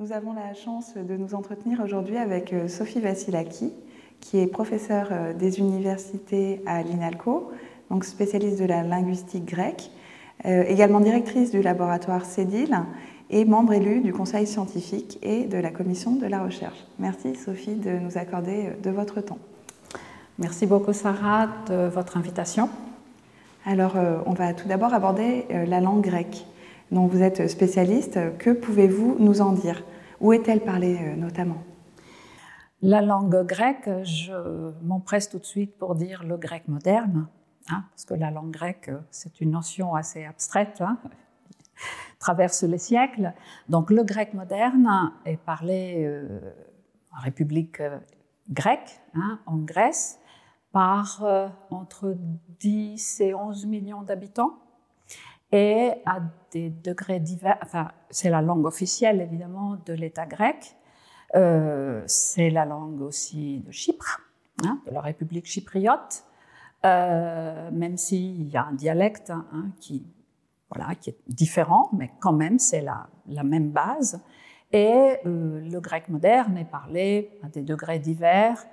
Nous avons la chance de nous entretenir aujourd'hui avec euh, Sophie Vassilaki, qui est professeure euh, des universités à l'INALCO, donc spécialiste de la linguistique grecque, euh, également directrice du laboratoire CEDIL et membre élu du conseil scientifique et de la commission de la recherche. Merci Sophie de nous accorder de votre temps. Merci beaucoup Sarah de votre invitation. Alors on va tout d'abord aborder la langue grecque dont vous êtes spécialiste. Que pouvez-vous nous en dire? Où est-elle parlée euh, notamment? La langue grecque, je m'empresse tout de suite pour dire le grec moderne, hein, parce que la langue grecque, c'est une notion assez abstraite, hein, traverse les siècles. Donc le grec moderne est parlé euh, en République euh, grecque, hein, en Grèce, par entre 10 et 11 millions d'habitants et à des degrés divers. Enfin, c'est la langue officielle évidemment de l'État grec. Euh, c'est la langue aussi de Chypre, hein, de la République chypriote, euh, même s'il y a un dialecte hein, qui, voilà, qui est différent, mais quand même c'est la, même base. Et euh, le grec moderne est parlé à des degrés divers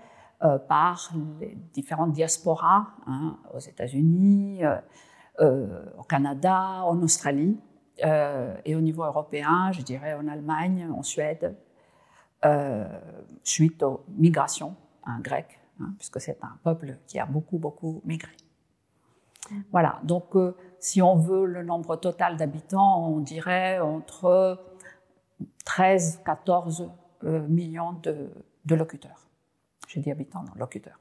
euh, par les différentes diasporas hein, aux États-Unis, au Canada, en Australie euh, et au niveau européen, je dirais en Allemagne, en Suède, euh, suite aux migrations hein, grecques, hein, puisque c'est un peuple qui a beaucoup, beaucoup migré. Voilà, donc si on veut le nombre total d'habitants, on dirait entre 13, 14 millions de, locuteurs. J'ai dit habitants, non, locuteurs.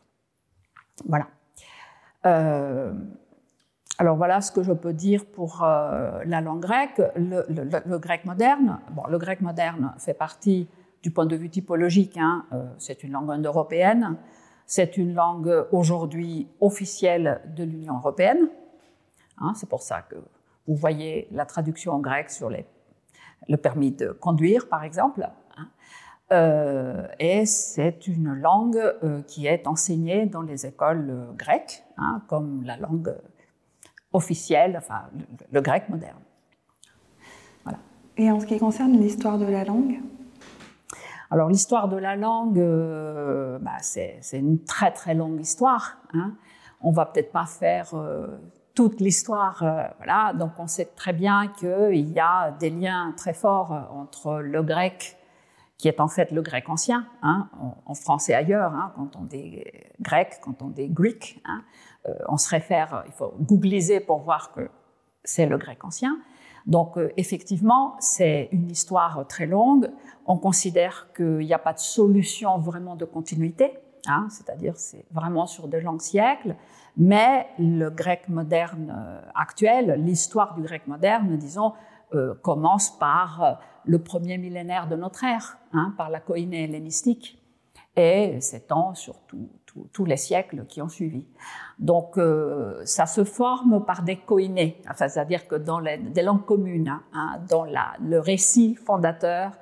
Voilà. Euh, alors voilà ce que je peux dire pour euh, la langue grecque. Le, grec moderne, bon, le grec moderne fait partie du point de vue typologique, hein, euh, c'est une langue indo-européenne, c'est une langue aujourd'hui officielle de l'Union européenne. Hein, c'est pour ça que vous voyez la traduction en grec sur le permis de conduire, par exemple. Hein. Euh, et c'est une langue qui est enseignée dans les écoles grecques, comme la langue officiel, enfin le, grec moderne. Voilà. Et en ce qui concerne l'histoire de la langue? Alors l'histoire de la langue, euh, bah, c'est une très très longue histoire. Hein. On va peut-être pas faire euh, toute l'histoire, euh, voilà. Donc on sait très bien qu'il y a des liens très forts entre le grec qui est en fait le grec ancien, hein, en, France et ailleurs, hein, quand on dit grec, quand on dit greek, hein, euh, on se réfère, il faut googliser pour voir que c'est le grec ancien. Donc euh, effectivement, c'est une histoire très longue. On considère qu'il n'y a pas de solution vraiment de continuité, hein, c'est-à-dire c'est vraiment sur de longs siècles. Mais le grec moderne euh, actuel, l'histoire du grec moderne, disons, commence par le premier millénaire de notre ère, hein, par la koiné hellénistique, et s'étend sur tous les siècles qui ont suivi. Donc, euh, ça se forme par des enfin, c'est-à-dire que dans les, langues communes, hein, hein, dans le récit fondateur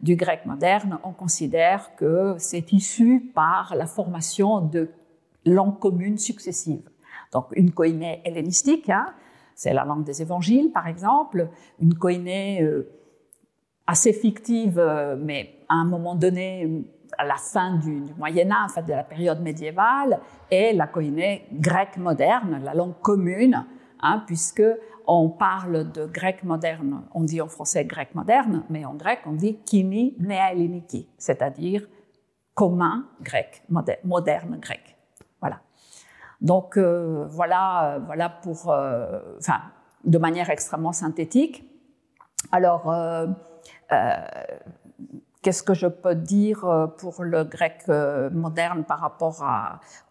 du grec moderne, on considère que c'est issu par la formation de langues communes successives. Donc, une koiné hellénistique, c'est la langue des évangiles, par exemple, une koiné euh, assez fictive, euh, mais à un moment donné, à la fin du, Moyen Âge, en fait, de la période médiévale, et la koiné grecque moderne, la langue commune, hein, puisque on parle de grec moderne, on dit en français grec moderne, mais en grec on dit kini neaeliniki, c'est-à-dire commun grec, moderne, grec. Voilà. Donc euh, voilà, voilà pour, euh, enfin, de manière extrêmement synthétique. Alors, euh, Qu'est-ce que je peux dire euh, pour le grec euh, moderne par rapport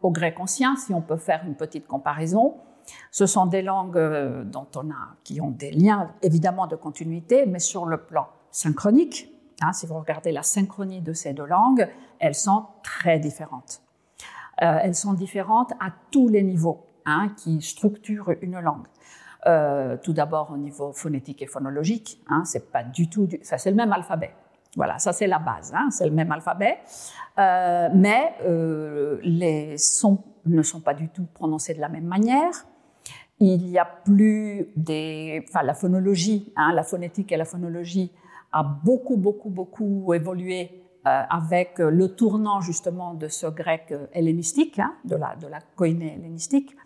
au grec ancien, si on peut faire une petite comparaison Ce sont des langues euh, dont on a, qui ont des liens évidemment de continuité, mais sur le plan synchronique, hein, si vous regardez la synchronie de ces deux langues, elles sont très différentes. elles sont différentes à tous les niveaux hein, qui structurent une langue. Tout d'abord au niveau phonétique et phonologique, hein, c'est pas du tout, ça c'est le même alphabet. Voilà, ça c'est la base, hein, c'est le même alphabet, euh, mais euh, les sons ne sont pas du tout prononcés de la même manière. Il n'y a plus des, enfin la phonologie, hein, la phonétique et la phonologie a beaucoup, beaucoup, beaucoup évolué avec le tournant justement de ce grec hellénistique, de la, de la koiné hellénistique,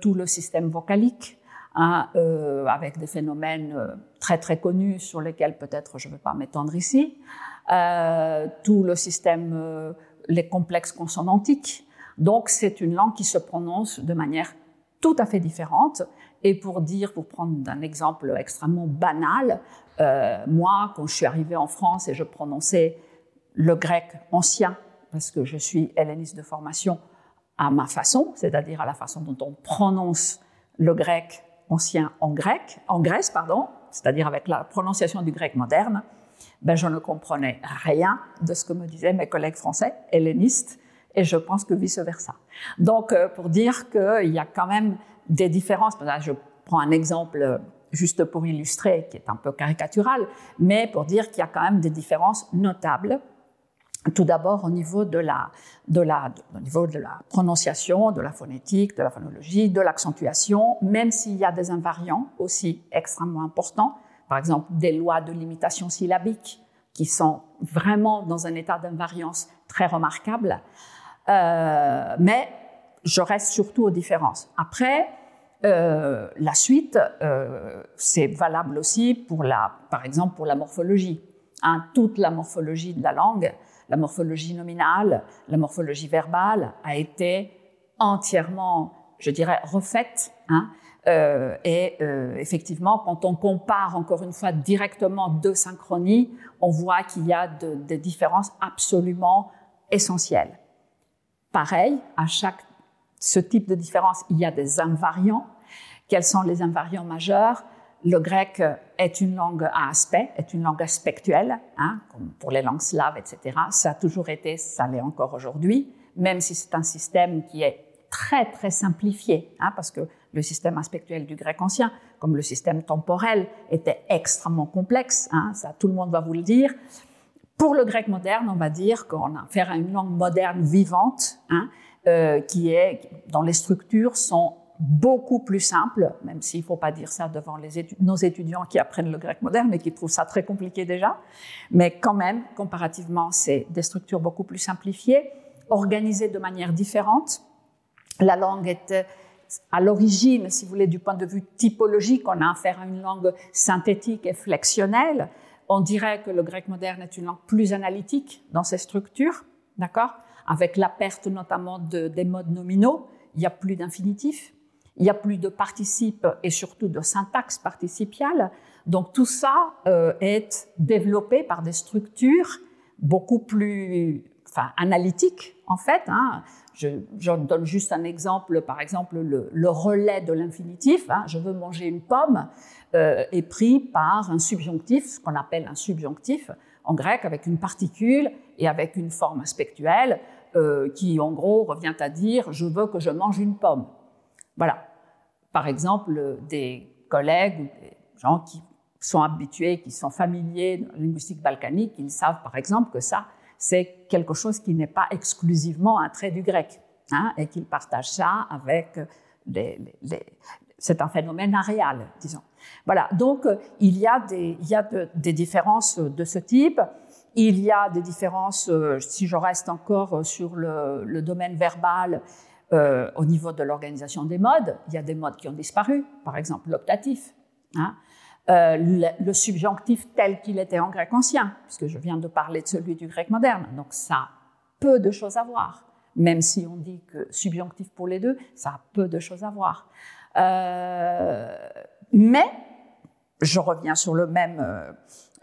tout le système vocalique, hein, avec des phénomènes très très connus sur lesquels peut-être je ne vais pas m'étendre ici, tout le système, les complexes consonantiques. Donc c'est une langue qui se prononce de manière tout à fait différente. Et pour dire, pour prendre un exemple extrêmement banal, euh, moi, quand je suis arrivée en France et je prononçais le grec ancien, parce que je suis helléniste de formation, à ma façon, c'est-à-dire à la façon dont on prononce le grec ancien en grec, en Grèce, pardon, c'est-à-dire avec la prononciation du grec moderne, ben je ne comprenais rien de ce que me disaient mes collègues français hellénistes et je pense que vice-versa. Donc, euh, pour dire qu'il y a quand même des différences, je prends un exemple euh, juste pour illustrer, qui est un peu caricatural, mais pour dire qu'il y a quand même des différences notables. Tout d'abord au niveau de la, de la, au niveau de la prononciation, de la phonétique, de la phonologie, de l'accentuation, même s'il y a des invariants aussi extrêmement importants, par exemple des lois de limitation syllabique qui sont vraiment dans un état d'invariance très remarquable. Euh, mais je reste surtout aux différences. Après, euh, la suite, euh, c'est valable aussi pour la, par exemple, pour la morphologie. Hein, toute la morphologie de la langue, la morphologie nominale, la morphologie verbale a été entièrement, je dirais, refaite. Hein, euh, et euh, effectivement, quand on compare encore une fois directement deux synchronies, on voit qu'il y a des différences absolument essentielles. Pareil, à chaque ce type de différence, il y a des invariants. Quels sont les invariants majeurs? Le grec est une langue à aspect, est une langue aspectuelle, hein, comme pour les langues slaves, etc. Ça a toujours été, ça l'est encore aujourd'hui, même si c'est un système qui est très très simplifié, hein, parce que le système aspectuel du grec ancien, comme le système temporel, était extrêmement complexe. Hein, ça, tout le monde va vous le dire. Pour le grec moderne, on va dire qu'on a affaire à une langue moderne vivante, euh, qui est, dont les structures sont beaucoup plus simples, même s'il ne faut pas dire ça devant nos étudiants qui apprennent le grec moderne et qui trouvent ça très compliqué déjà. Mais quand même, comparativement, c'est des structures beaucoup plus simplifiées, organisées de manière différente. La langue est à l'origine, si vous voulez, du point de vue typologique, on a affaire à une langue synthétique et flexionnelle. On dirait que le grec moderne est une langue plus analytique dans ses structures, d'accord? Avec la perte notamment de, des modes nominaux, il n'y a plus d'infinitif, il n'y a plus de participes et surtout de syntaxe participiale. Donc tout ça euh, est développé par des structures beaucoup plus enfin, analytiques en fait. Hein. Je, donne juste un exemple, par exemple le, le relais de l'infinitif. Hein. Je veux manger une pomme euh, est pris par un subjonctif, ce qu'on appelle un subjonctif en grec, avec une particule et avec une forme aspectuelle euh, qui, en gros, revient à dire je veux que je mange une pomme. Voilà. Par exemple, des collègues ou des gens qui sont habitués, qui sont familiers de la linguistique balkanique, ils savent par exemple que ça, c'est quelque chose qui n'est pas exclusivement un trait du grec, hein, et qu'ils partagent ça avec les, c'est un phénomène aréal, disons. Voilà, donc euh, il y a, des, il y a des différences de ce type. Il y a des différences, euh, si je reste encore sur le domaine verbal, euh, au niveau de l'organisation des modes. Il y a des modes qui ont disparu, par exemple l'optatif. Hein. Euh, le, subjonctif tel qu'il était en grec ancien, puisque je viens de parler de celui du grec moderne. Donc ça a peu de choses à voir. Même si on dit que subjonctif pour les deux, ça a peu de choses à voir. Euh, mais, je reviens sur le même,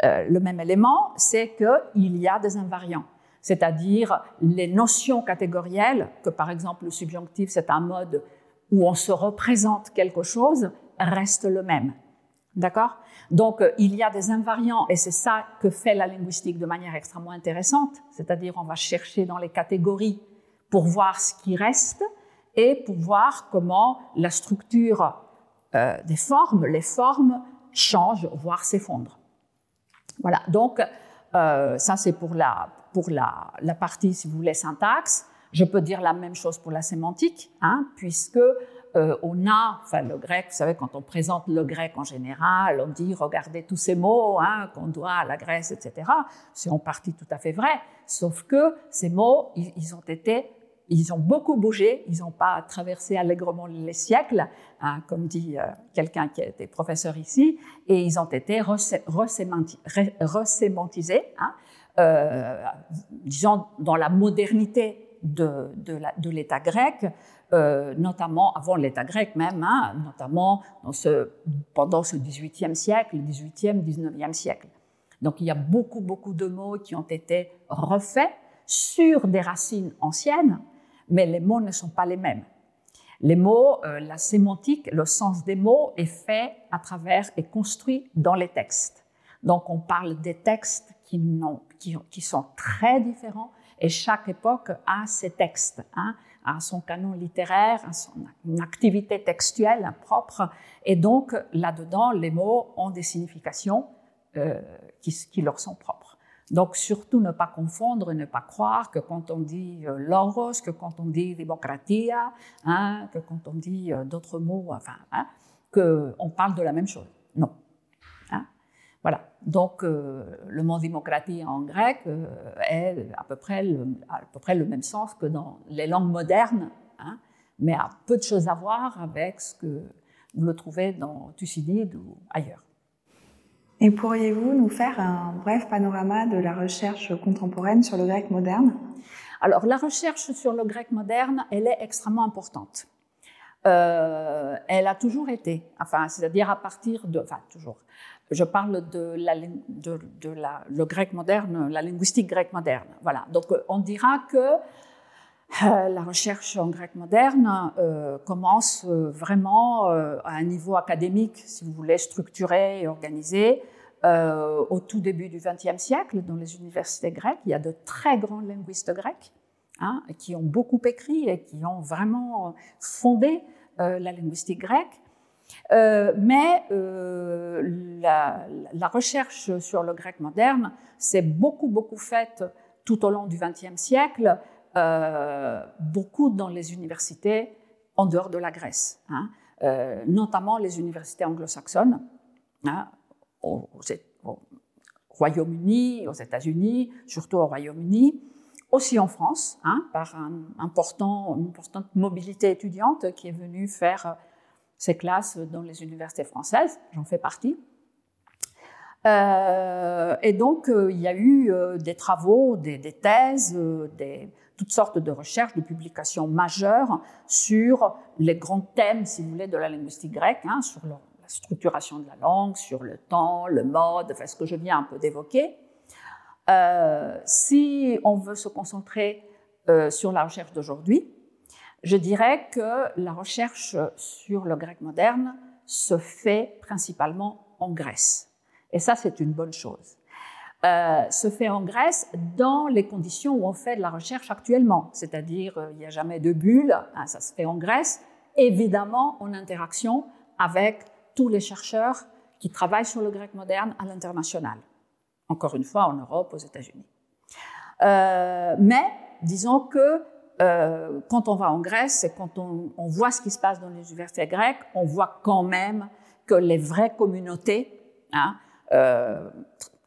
le même élément, c'est qu'il y a des invariants. C'est-à-dire les notions catégorielles, que par exemple le subjonctif c'est un mode où on se représente quelque chose, reste le même. D'accord? Donc il y a des invariants et c'est ça que fait la linguistique de manière extrêmement intéressante, c'est-à-dire on va chercher dans les catégories pour voir ce qui reste et pour voir comment la structure euh, des formes, les formes changent, voire s'effondrent. Voilà, donc euh, ça c'est pour, la, pour la, partie, si vous voulez, syntaxe. Je peux dire la même chose pour la sémantique, hein, puisque euh, on a, enfin le grec, vous savez, quand on présente le grec en général, on dit regardez tous ces mots hein, qu'on doit à la Grèce, etc. C'est en partie tout à fait vrai, sauf que ces mots, ils, ont été, ils ont beaucoup bougé, ils n'ont pas traversé allègrement les siècles, hein, comme dit euh, quelqu'un qui été professeur ici, et ils ont été resémantisés, euh, disons dans la modernité de, de l'État grec, euh, notamment avant l'État grec même, hein, notamment dans ce, pendant ce XVIIIe siècle, XVIIIe, XIXe siècle. Donc il y a beaucoup, beaucoup de mots qui ont été refaits sur des racines anciennes, mais les mots ne sont pas les mêmes. Les mots, euh, la sémantique, le sens des mots est fait à travers, et construit dans les textes. Donc on parle des textes qui, qui, sont très différents et chaque époque a ses textes. Hein à son canon littéraire, à son activité textuelle propre. Et donc, là-dedans, les mots ont des significations euh, qui, leur sont propres. Donc, surtout ne pas confondre, ne pas croire que quand on dit euh, logos, que quand on dit démocratia, hein, que quand on dit euh, d'autres mots, enfin, hein, qu'on parle de la même chose. Non. Voilà. Donc, euh, le mot démocratie en grec euh, est à peu, près le, à peu près le même sens que dans les langues modernes, hein, mais a peu de choses à voir avec ce que vous le trouvez dans Thucydide ou ailleurs. Et pourriez-vous nous faire un bref panorama de la recherche contemporaine sur le grec moderne? Alors, la recherche sur le grec moderne, elle est extrêmement importante. Euh, elle a toujours été, enfin, c'est-à-dire à partir de, enfin, toujours, je parle de, la, le grec moderne, la linguistique grecque moderne. Voilà. Donc, euh, on dira que euh, la recherche en grec moderne euh, commence vraiment à un niveau académique, si vous voulez, structuré et organisé, au tout début du XXe siècle, dans les universités grecques. Il y a de très grands linguistes grecs hein, qui ont beaucoup écrit et qui ont vraiment fondé la linguistique grecque. Euh, mais euh, la, recherche sur le grec moderne s'est beaucoup, beaucoup faite tout au long du XXe siècle, euh, beaucoup dans les universités en dehors de la Grèce, hein, notamment les universités anglo-saxonnes, hein, au, au Royaume-Uni, aux États-Unis, surtout au Royaume-Uni, aussi en France, hein, par une importante mobilité étudiante qui est venue faire ces classes dans les universités françaises, j'en fais partie. Euh, et donc, euh, il y a eu euh, des travaux, des, thèses, toutes sortes de recherches, de publications majeures sur les grands thèmes, si vous voulez, de la linguistique grecque, hein, sur la structuration de la langue, sur le temps, le mode, enfin, ce que je viens un peu d'évoquer. si on veut se concentrer sur la recherche d'aujourd'hui, je dirais que la recherche sur le grec moderne se fait principalement en Grèce. Et ça, c'est une bonne chose. Euh, se fait en Grèce dans les conditions où on fait de la recherche actuellement, c'est-à-dire euh, il n'y a jamais de bulle, hein, ça se fait en Grèce, évidemment en interaction avec tous les chercheurs qui travaillent sur le grec moderne à l'international, encore une fois en Europe, aux États-Unis. Euh, mais disons que euh, quand on va en Grèce et quand on, voit ce qui se passe dans les universités grecques, on voit quand même que les vraies communautés, hein, euh,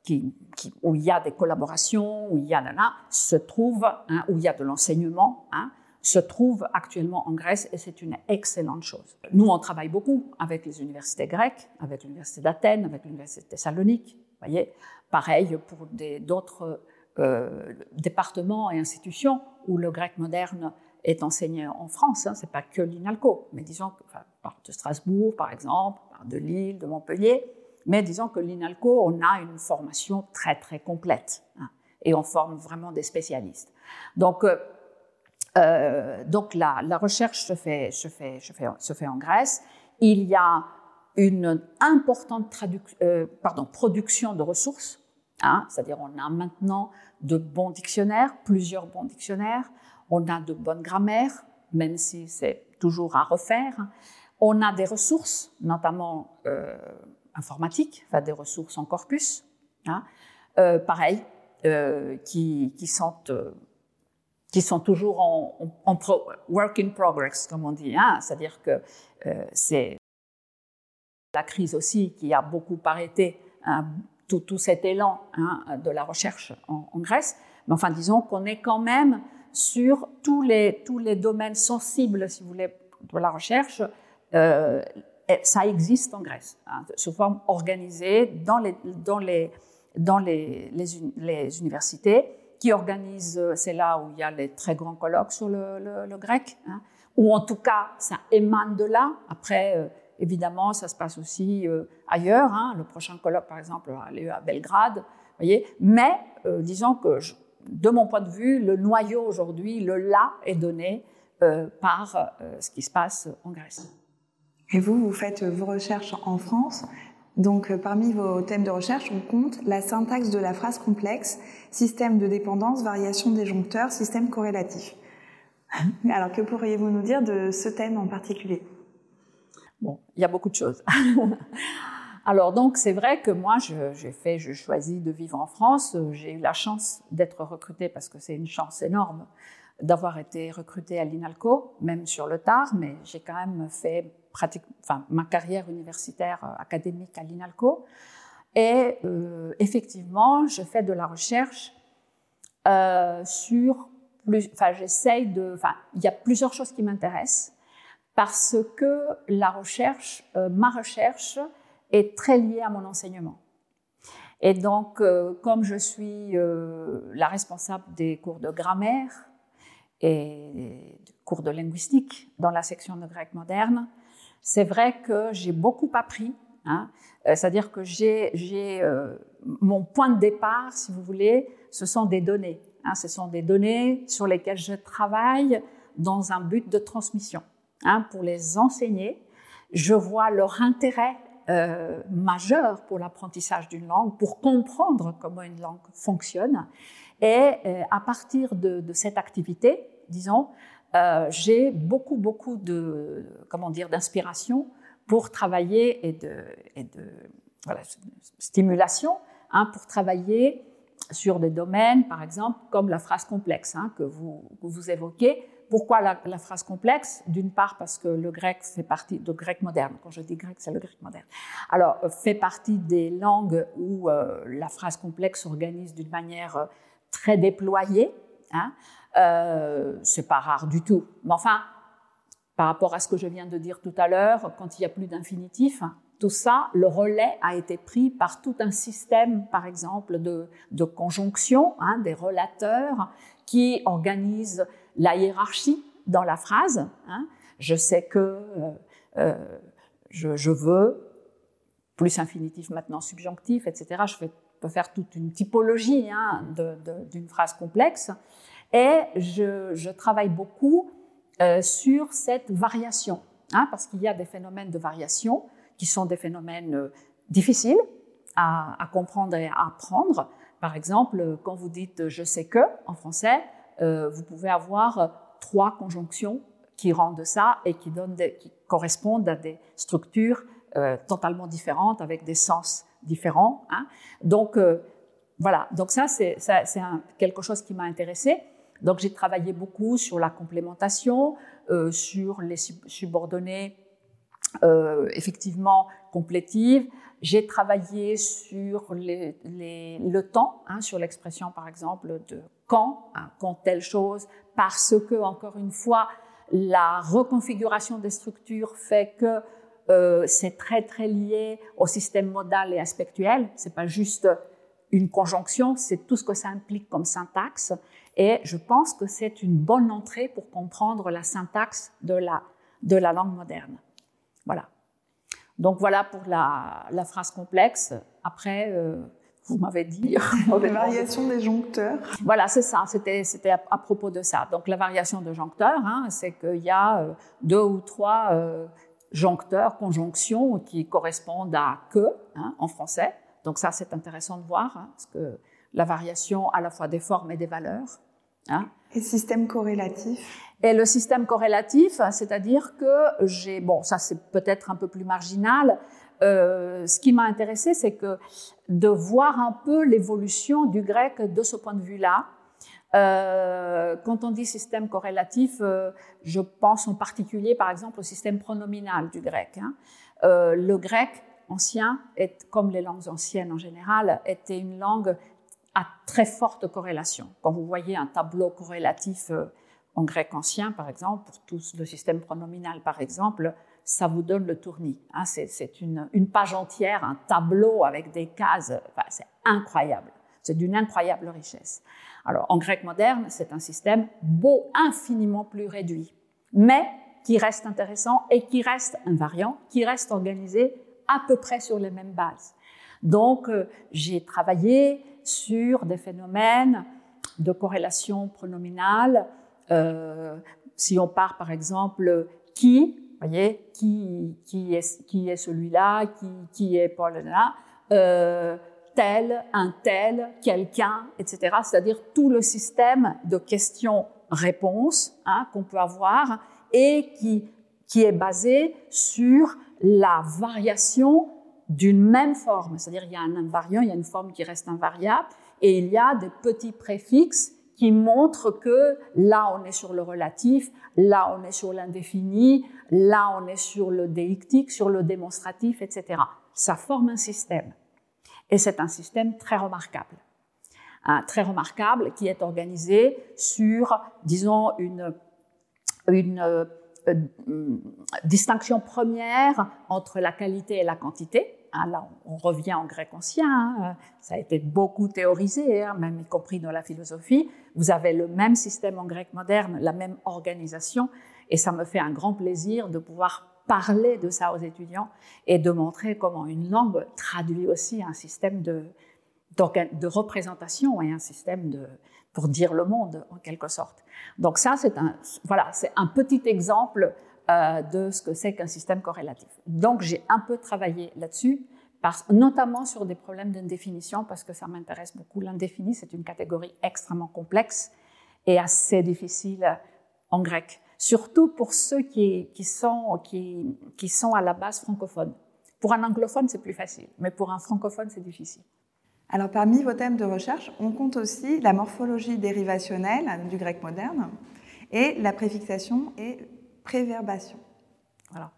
qui, qui, où il y a des collaborations, où il y a là, se trouvent, hein, où il y a de l'enseignement, hein, se trouvent actuellement en Grèce et c'est une excellente chose. Nous, on travaille beaucoup avec les universités grecques, avec l'université d'Athènes, avec l'université de Thessalonique, voyez. Pareil pour d'autres euh, départements et institutions où le grec moderne est enseigné en France. Hein, c'est pas que l'INALCO, mais disons que, enfin, de Strasbourg par exemple, de Lille, de Montpellier. Mais disons que l'INALCO, on a une formation très très complète hein, et on forme vraiment des spécialistes. Donc euh, euh, donc la, recherche se fait, se, fait, se, fait, se fait en Grèce. Il y a une importante euh, production de ressources Hein, c'est-à-dire on a maintenant de bons dictionnaires, plusieurs bons dictionnaires, on a de bonnes grammaires, même si c'est toujours à refaire. On a des ressources, notamment euh, informatiques, des ressources en corpus, hein, euh, pareil, euh, qui, sont, toujours en, work in progress, comme on dit. Hein. C'est-à-dire que c'est la crise aussi qui a beaucoup arrêté tout, tout, cet élan hein, de la recherche en, Grèce. Mais enfin, disons qu'on est quand même sur tous les, tous les domaines sensibles, si vous voulez, de la recherche. Euh, ça existe en Grèce, hein, sous forme organisée dans les, dans les, dans les, les, universités qui organisent, euh, c'est là où il y a les très grands colloques sur le, le, grec, hein, ou en tout cas ça émane de là. Après, euh, évidemment, ça se passe aussi euh, ailleurs. Hein. Le prochain colloque, par exemple, a lieu à Belgrade. Voyez Mais disons que, de mon point de vue, le noyau aujourd'hui, le là, est donné par ce qui se passe en Grèce. Et vous, vous faites vos recherches en France. Donc, euh, parmi vos thèmes de recherche, on compte la syntaxe de la phrase complexe, système de dépendance, variation disjoncteur, système corrélatif. Alors, que pourriez-vous nous dire de ce thème en particulier? Bon, il y a beaucoup de choses. Alors donc c'est vrai que moi j'ai fait, je choisis de vivre en France. J'ai eu la chance d'être recrutée parce que c'est une chance énorme d'avoir été recrutée à l'INALCO, même sur le tard, mais j'ai quand même fait ma carrière universitaire euh, académique à l'INALCO. Et euh, effectivement, je fais de la recherche euh, sur enfin, j'essaye de, enfin, il y a plusieurs choses qui m'intéressent parce que la recherche, ma recherche est très liée à mon enseignement. Et donc, comme je suis la responsable des cours de grammaire et des cours de linguistique dans la section de grec moderne, c'est vrai que j'ai beaucoup appris. Hein. Euh, c'est-à-dire que j'ai euh, mon point de départ, si vous voulez, ce sont des données. Hein. Ce sont des données sur lesquelles je travaille dans un but de transmission. Hein, pour les enseigner, je vois leur intérêt euh, majeur pour l'apprentissage d'une langue, pour comprendre comment une langue fonctionne. Et à partir de, de cette activité, disons, euh, j'ai beaucoup, beaucoup de, comment dire, d'inspiration pour travailler et de, et de voilà, stimulation hein, pour travailler sur des domaines, par exemple, comme la phrase complexe hein, que, vous, vous évoquez. Pourquoi la, phrase complexe? D'une part parce que le grec fait partie, de grec moderne, quand je dis grec, c'est le grec moderne. Alors, euh, fait partie des langues où euh, la phrase complexe s'organise d'une manière très déployée. Hein, euh, c'est pas rare du tout. Mais enfin, par rapport à ce que je viens de dire tout à l'heure, quand il n'y a plus d'infinitif, tout ça, le relais a été pris par tout un système, par exemple, de, de conjonction, hein, des relateurs qui organisent la hiérarchie dans la phrase. Hein. Je sais que euh, euh, je, veux, plus infinitif maintenant subjonctif, etc. Je peux faire toute une typologie hein, d'une phrase complexe. Et je, travaille beaucoup euh, sur cette variation, hein, parce qu'il y a des phénomènes de variation qui sont des phénomènes difficiles à, comprendre et à apprendre. Par exemple, quand vous dites je sais que en français, euh, vous pouvez avoir trois conjonctions qui rendent ça et qui, correspondent à des structures euh, totalement différentes avec des sens différents. Hein. Donc euh, voilà, donc ça c'est quelque chose qui m'a intéressé. Donc j'ai travaillé beaucoup sur la complémentation, euh, sur les subordonnées euh, effectivement complétives. J'ai travaillé sur le temps, hein, sur l'expression par exemple de quand, hein, quand telle chose, parce que encore une fois la reconfiguration des structures fait que euh, c'est très très lié au système modal et aspectuel. C'est pas juste une conjonction, c'est tout ce que ça implique comme syntaxe. Et je pense que c'est une bonne entrée pour comprendre la syntaxe de la, de la langue moderne. Voilà. Donc voilà pour la, la phrase complexe. Après, euh, vous m'avez dit. la variation des joncteurs. Voilà, c'est ça. C'était, à, propos de ça. Donc la variation de joncteurs, hein, c'est qu'il y a euh, deux ou trois euh, joncteurs, conjonctions qui correspondent à que hein, en français. Donc ça, c'est intéressant de voir, hein, parce que la variation à la fois des formes et des valeurs. Hein. Et système corrélatif Et le système corrélatif, c'est-à-dire que j'ai, bon, ça c'est peut-être un peu plus marginal. Euh, ce qui m'a intéressé, c'est que de voir un peu l'évolution du grec de ce point de vue-là, quand on dit système corrélatif, je pense en particulier, par exemple, au système pronominal du grec. Hein. le grec ancien, est, comme les langues anciennes en général, était une langue à très forte corrélation. Quand vous voyez un tableau corrélatif en grec ancien, par exemple, pour tout le système pronominal, par exemple, ça vous donne le tournis. Hein. c'est une, page entière, un tableau avec des cases. c'est incroyable. C'est d'une incroyable richesse. Alors, en grec moderne, c'est un système beau, infiniment plus réduit, mais qui reste intéressant et qui reste invariant, qui reste organisé à peu près sur les mêmes bases. Donc, euh, j'ai travaillé sur des phénomènes de corrélation pronominale, euh, si on part par exemple qui, voyez, qui, qui est, qui est celui-là, qui, qui est Paul-là, euh, tel, un tel, quelqu'un, etc. C'est-à-dire tout le système de questions-réponses hein, qu'on peut avoir et qui, qui est basé sur la variation d'une même forme. C'est-à-dire il y a un invariant, il y a une forme qui reste invariable et il y a des petits préfixes qui montre que là on est sur le relatif, là on est sur l'indéfini, là on est sur le déictique, sur le démonstratif, etc. Ça forme un système. Et c'est un système très remarquable. Très remarquable qui est organisé sur, disons, une, euh, distinction première entre la qualité et la quantité. Hein, là, on revient en grec ancien, hein. ça a été beaucoup théorisé, hein, même y compris dans la philosophie. Vous avez le même système en grec moderne, la même organisation, et ça me fait un grand plaisir de pouvoir parler de ça aux étudiants et de montrer comment une langue traduit aussi un système de, représentation et un système pour dire le monde en quelque sorte. Donc ça, voilà, c'est un petit exemple euh, de ce que c'est qu'un système corrélatif. Donc j'ai un peu travaillé là-dessus, notamment sur des problèmes d'indéfinition, parce que ça m'intéresse beaucoup. L'indéfini, c'est une catégorie extrêmement complexe et assez difficile en grec, surtout pour ceux qui, sont, qui sont à la base francophones. Pour un anglophone, c'est plus facile, mais pour un francophone, c'est difficile. Alors parmi vos thèmes de recherche, on compte aussi la morphologie dérivationnelle du grec moderne et la préfixation et préverbation. Voilà.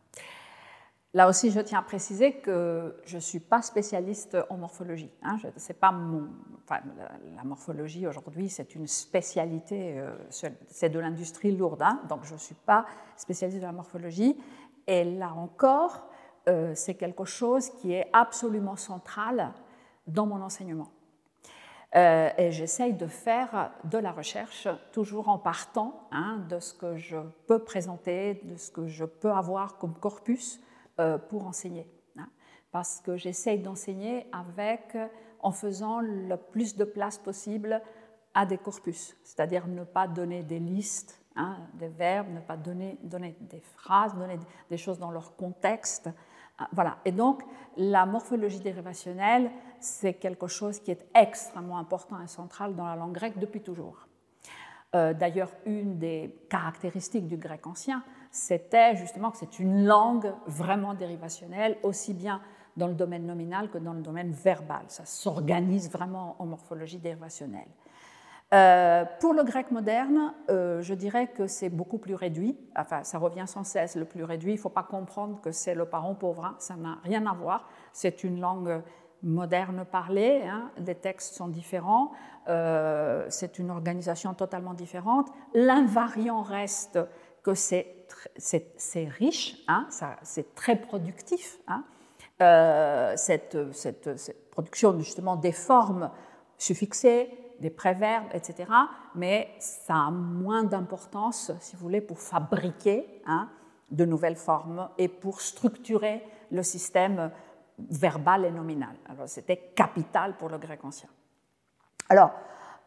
Là aussi, je tiens à préciser que je ne suis pas spécialiste en morphologie. Hein. pas mon, la, morphologie aujourd'hui, c'est une spécialité, euh, c'est de l'industrie lourde. Hein. donc, je ne suis pas spécialiste de la morphologie. Et là encore, euh, c'est quelque chose qui est absolument central dans mon enseignement. Euh, et j'essaye de faire de la recherche toujours en partant hein, de ce que je peux présenter, de ce que je peux avoir comme corpus euh, pour enseigner. Hein. parce que j'essaye d'enseigner avec, en faisant le plus de place possible à des corpus, c'est-à-dire ne pas donner des listes, hein, des verbes, ne pas donner, donner des phrases, donner des choses dans leur contexte, ah, voilà. Et donc, la morphologie dérivationnelle, c'est quelque chose qui est extrêmement important et central dans la langue grecque depuis toujours. Euh, d'ailleurs, une des caractéristiques du grec ancien, c'était justement que c'est une langue vraiment dérivationnelle, aussi bien dans le domaine nominal que dans le domaine verbal. Ça s'organise vraiment en morphologie dérivationnelle. Euh, pour le grec moderne, euh, je dirais que c'est beaucoup plus réduit. Enfin, ça revient sans cesse, le plus réduit. Il ne faut pas comprendre que c'est le parent pauvre. Hein. Ça n'a rien à voir. C'est une langue moderne parlée. Hein. Les textes sont différents. Euh, c'est une organisation totalement différente. L'invariant reste que c'est riche, hein. c'est très productif. Cette, cette, cette, production justement des formes suffixées, des préverbes, etc. Mais ça a moins d'importance, si vous voulez, pour fabriquer hein, de nouvelles formes et pour structurer le système verbal et nominal. Alors c'était capital pour le grec ancien. Alors,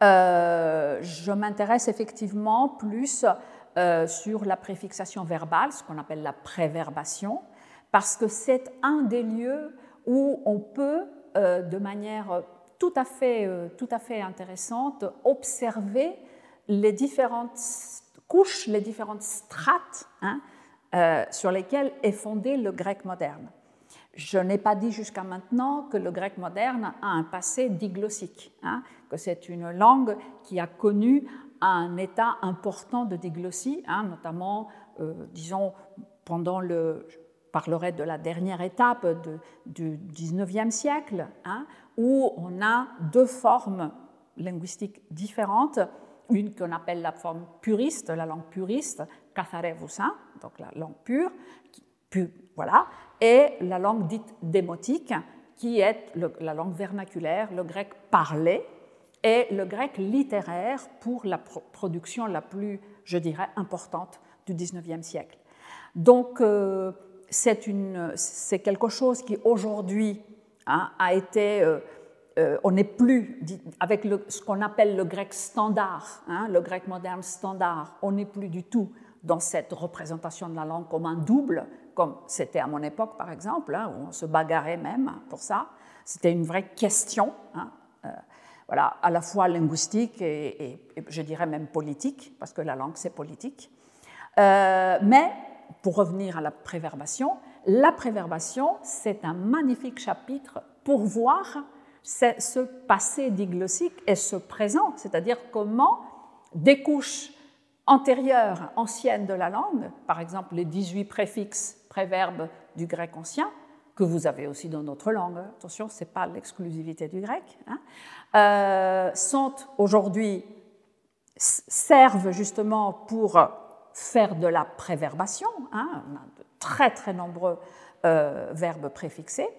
euh, je m'intéresse effectivement plus euh, sur la préfixation verbale, ce qu'on appelle la préverbation, parce que c'est un des lieux où on peut, euh, de manière tout à fait, tout à fait intéressante, observer les différentes couches, les différentes strates hein, sur lesquelles est fondé le grec moderne. Je n'ai pas dit jusqu'à maintenant que le grec moderne a un passé diglossique, hein, que c'est une langue qui a connu un état important de diglossie, hein, notamment, euh, disons, pendant le, je parlerai de la dernière étape du 19e siècle, hein, où on a deux formes linguistiques différentes, une qu'on appelle la forme puriste, la langue puriste, katharevusa, donc la langue pure, voilà, et la langue dite démotique, qui est la langue vernaculaire, le grec parlé, et le grec littéraire pour la production la plus, je dirais, importante du XIXe siècle. Donc, euh, c'est quelque chose qui aujourd'hui hein, a été, euh, euh, on n'est plus avec ce qu'on appelle le grec standard, hein, le grec moderne standard, on n'est plus du tout dans cette représentation de la langue comme un double, comme c'était à mon époque par exemple, hein, où on se bagarrait même pour ça. C'était une vraie question, hein, euh, voilà, à la fois linguistique et, je dirais même politique, parce que la langue c'est politique. Euh, mais pour revenir à la préverbation, la préverbation c'est un magnifique chapitre pour voir ce passé diglossique et ce présent, c'est-à-dire comment des couches antérieures, anciennes de la langue, par exemple les 18 préfixes, préverbes du grec ancien, que vous avez aussi dans notre langue, attention, ce n'est pas l'exclusivité du grec, hein, euh, sont aujourd'hui, servent justement pour faire de la préverbation, hein, on a de très très nombreux euh, verbes préfixés.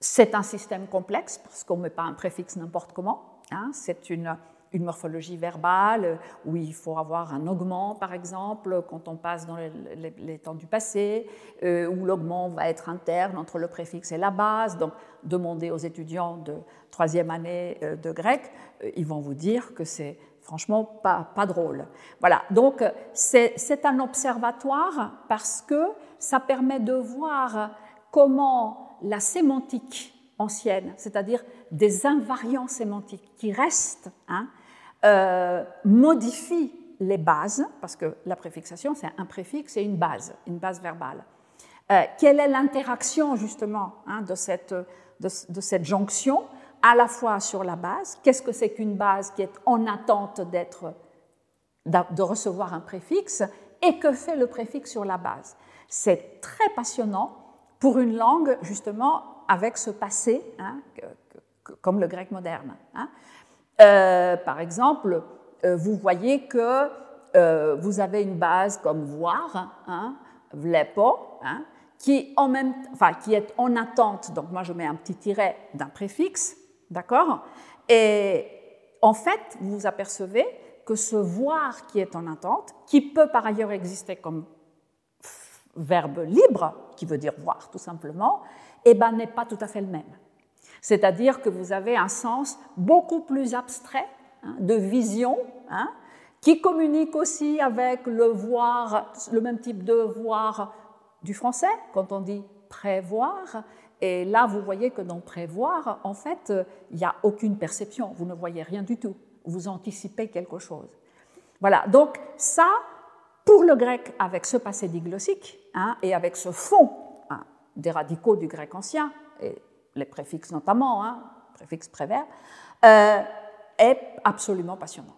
C'est un système complexe parce qu'on ne met pas un préfixe n'importe comment. Hein, c'est une une morphologie verbale où il faut avoir un augment, par exemple, quand on passe dans les, temps du passé, euh, où l'augment va être interne entre le préfixe et la base. Donc, demandez aux étudiants de troisième année euh, de grec, euh, ils vont vous dire que c'est franchement pas, pas drôle. Voilà, donc c'est un observatoire parce que ça permet de voir comment la sémantique ancienne, c'est-à-dire des invariants sémantiques qui restent, hein, euh, modifie les bases, parce que la préfixation, c'est un préfixe et une base, une base verbale. Euh, quelle est l'interaction justement hein, de, cette, de, cette jonction à la fois sur la base? Qu'est-ce que c'est qu'une base qui est en attente d'être, de recevoir un préfixe? Et que fait le préfixe sur la base? C'est très passionnant pour une langue justement avec ce passé, hein, comme le grec moderne. Hein. Euh, par exemple, euh, vous voyez que euh, vous avez une base comme voir, hein, vlepo, hein, qui, est en attente, donc moi je mets un petit tiret d'un préfixe, d'accord? Et en fait, vous vous apercevez que ce voir qui est en attente, qui peut par ailleurs exister comme verbe libre, qui veut dire voir tout simplement, eh ben, n'est pas tout à fait le même. C'est-à-dire que vous avez un sens beaucoup plus abstrait hein, de vision, hein, qui communique aussi avec le voir, le même type de voir du français, quand on dit prévoir. Et là, vous voyez que dans prévoir, en fait, il n'y a aucune perception, vous ne voyez rien du tout, vous anticipez quelque chose. Voilà, donc ça, pour le grec, avec ce passé diglossique hein, et avec ce fond des radicaux du grec ancien, les préfixes notamment, hein, préfixe prévert, euh, est absolument passionnant.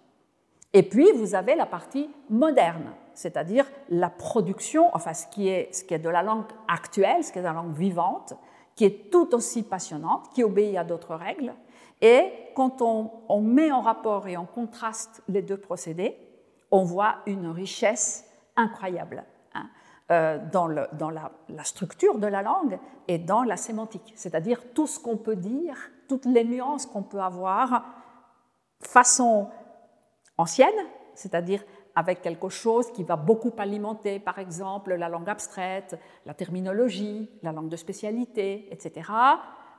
Et puis, vous avez la partie moderne, c'est-à-dire la production, enfin ce qui, est, ce qui est de la langue actuelle, ce qui est de la langue vivante, qui est tout aussi passionnante, qui obéit à d'autres règles. Et quand on, on, met en rapport et en contraste les deux procédés, on voit une richesse incroyable. Euh, dans, la, structure de la langue et dans la sémantique, c'est-à-dire tout ce qu'on peut dire, toutes les nuances qu'on peut avoir façon ancienne, c'est-à-dire avec quelque chose qui va beaucoup alimenter, par exemple, la langue abstraite, la terminologie, la langue de spécialité, etc.,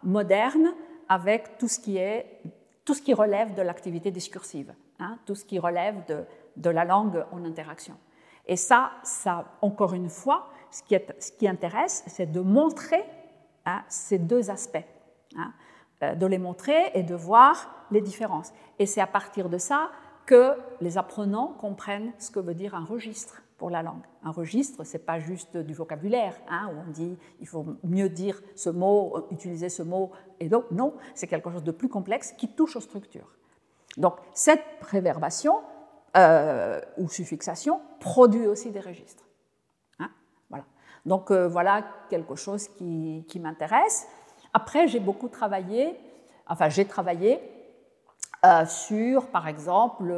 moderne, avec tout ce qui, est, tout ce qui relève de l'activité discursive, hein, tout ce qui relève de la langue en interaction. Et ça, ça encore une fois, ce qui, ce qui intéresse, c'est de montrer hein, ces deux aspects, hein, euh, de les montrer et de voir les différences. Et c'est à partir de ça que les apprenants comprennent ce que veut dire un registre, pour la langue. Un registre, c'est pas juste du vocabulaire, hein, où on dit il faut mieux dire ce mot, utiliser ce mot, et donc non, c'est quelque chose de plus complexe qui touche aux structures. Donc cette préverbation euh, ou suffixation produit aussi des registres. Hein, voilà. Donc euh, voilà quelque chose qui, m'intéresse. Après, j'ai beaucoup travaillé, enfin j'ai travaillé euh, sur, par exemple,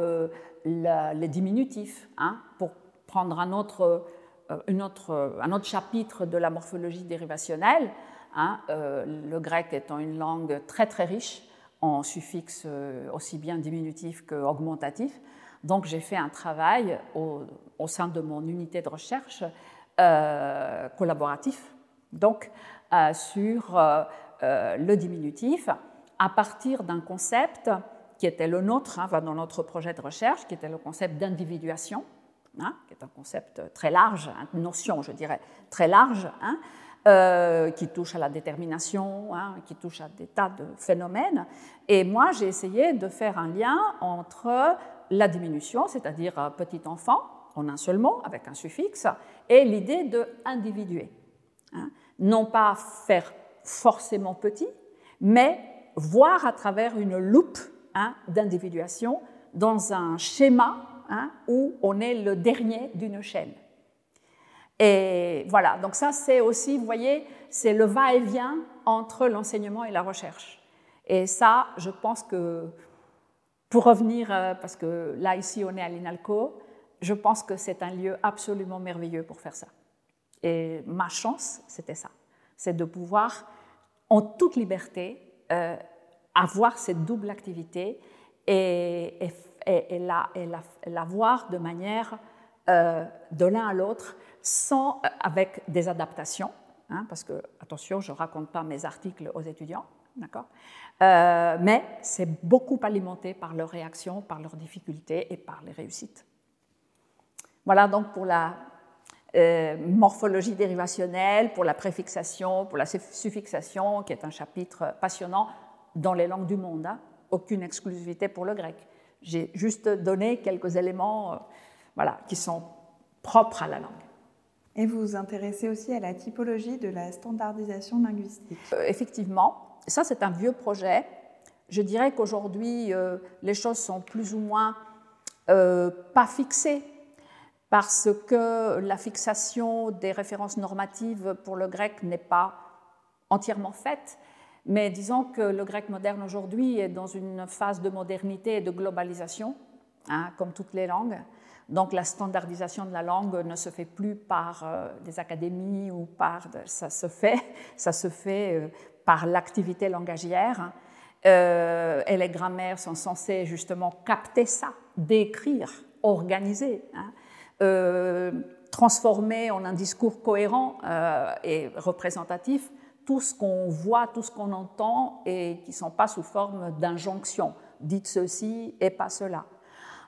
les diminutifs, hein, pour prendre un autre, une autre, un autre chapitre de la morphologie dérivationnelle. Hein, le grec étant une langue très très riche en suffixes aussi bien diminutifs qu'augmentatifs. Donc j'ai fait un travail au, sein de mon unité de recherche collaboratif, donc sur le diminutif à partir d'un concept qui était le nôtre hein, dans notre projet de recherche, qui était le concept d'individuation, hein, qui est un concept très large, hein, une notion, je dirais, très large, euh, qui touche à la détermination, qui touche à des tas de phénomènes. Et moi, j'ai essayé de faire un lien entre la diminution, c'est-à-dire petit enfant, en un seul mot, avec un suffixe, et l'idée de individuer. Non pas faire forcément petit, mais voir à travers une loupe Hein, d'individuation dans un schéma hein, où on est le dernier d'une chaîne. Et voilà, donc ça c'est aussi, vous voyez, c'est le va-et-vient entre l'enseignement et la recherche. Et ça, je pense que, pour revenir, euh, parce que là ici on est à l'INALCO, je pense que c'est un lieu absolument merveilleux pour faire ça. Et ma chance, c'était ça, c'est de pouvoir, en toute liberté, euh, avoir cette double activité et, la, la, voir de manière euh, de l'un à l'autre, sans avec des adaptations, hein, parce que attention, je raconte pas mes articles aux étudiants, d'accord, euh, mais c'est beaucoup alimenté par leurs réactions, par leurs difficultés et par les réussites. Voilà donc pour la morphologie dérivationnelle, pour la préfixation, pour la suffixation, qui est un chapitre passionnant dans les langues du monde. Hein. Aucune exclusivité pour le grec. J'ai juste donné quelques éléments euh, voilà, qui sont propres à la langue. Et vous vous intéressez aussi à la typologie de la standardisation linguistique? Euh, Effectivement, ça c'est un vieux projet. Je dirais qu'aujourd'hui, euh, les choses sont plus ou moins pas fixées parce que la fixation des références normatives pour le grec n'est pas entièrement faite. Mais disons que le grec moderne aujourd'hui est dans une phase de modernité et de globalisation, hein, comme toutes les langues. Donc la standardisation de la langue ne se fait plus par euh, des académies ou par... ça se fait, ça se fait euh, par l'activité langagière. Euh, et les grammaires sont censées justement capter ça, décrire, organiser, hein, transformer en un discours cohérent et représentatif tout ce qu'on voit, tout ce qu'on entend et qui ne sont pas sous forme d'injonction. Dites ceci et pas cela.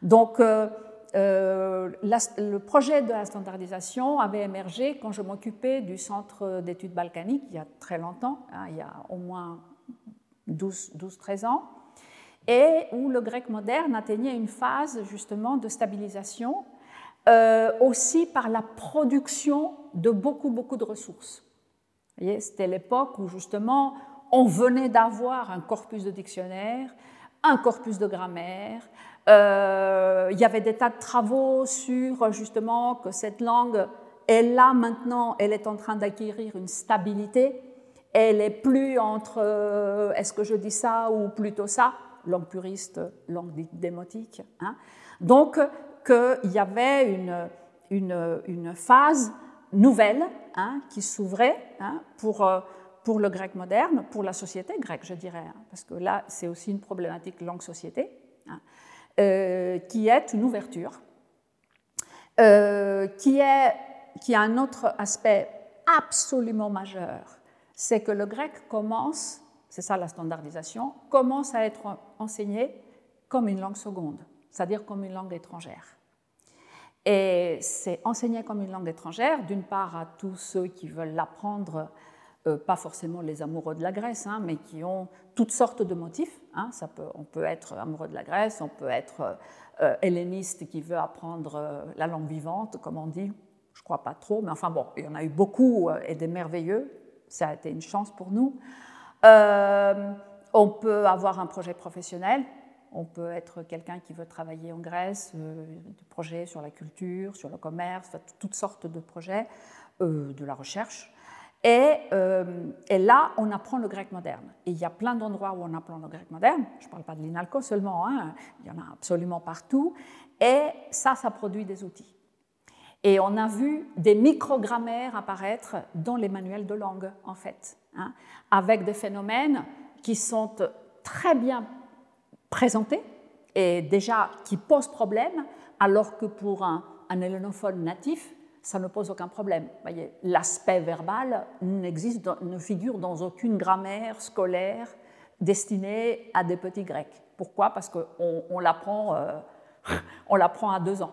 Donc, euh, le projet de la standardisation avait émergé quand je m'occupais du centre d'études balkaniques il y a très longtemps, hein, il y a au moins 12-13 ans, et où le grec moderne atteignait une phase justement de stabilisation, euh, aussi par la production de beaucoup, beaucoup de ressources. C'était l'époque où justement on venait d'avoir un corpus de dictionnaire, un corpus de grammaire. Euh, il y avait des tas de travaux sur justement que cette langue est là maintenant, elle est en train d'acquérir une stabilité. Elle est plus entre euh, est-ce que je dis ça ou plutôt ça, langue puriste, langue démotique. Hein. Donc qu'il y avait une, une, phase nouvelle hein, qui s'ouvrait hein, pour, euh, pour le grec moderne, pour la société grecque, je dirais, hein, parce que là, c'est aussi une problématique langue-société, euh, qui est une ouverture, euh, qui, est, qui a un autre aspect absolument majeur, c'est que le grec commence, c'est ça la standardisation, commence à être enseigné comme une langue seconde, c'est-à-dire comme une langue étrangère. Et c'est enseigné comme une langue étrangère, d'une part à tous ceux qui veulent l'apprendre pas forcément les amoureux de la Grèce, hein, mais qui ont toutes sortes de motifs. Hein. Ça peut, on peut être amoureux de la Grèce, on peut être helléniste qui veut apprendre la langue vivante, comme on dit. Je crois pas trop, mais enfin bon, il y en a eu beaucoup et des merveilleux. Ça a été une chance pour nous. on peut avoir un projet professionnel, on peut être quelqu'un qui veut travailler en Grèce, euh, des projets sur la culture, sur le commerce, toutes sortes de projets, euh, de la recherche. Euh, et, là, on apprend le grec moderne. Et il y a plein d'endroits où on apprend le grec moderne. Je ne parle pas de l'INALCO seulement, hein. il y en a absolument partout. Et ça, ça produit des outils. Et on a vu des microgrammaires apparaître dans les manuels de langue, en fait, hein, avec des phénomènes qui sont très bien présenté et déjà qui pose problème, alors que pour un, un natif, ça ne pose aucun problème. L'aspect verbal ne figure dans aucune grammaire scolaire destinée à des petits grecs. Pourquoi? Parce qu'on euh, on l'apprend à deux ans.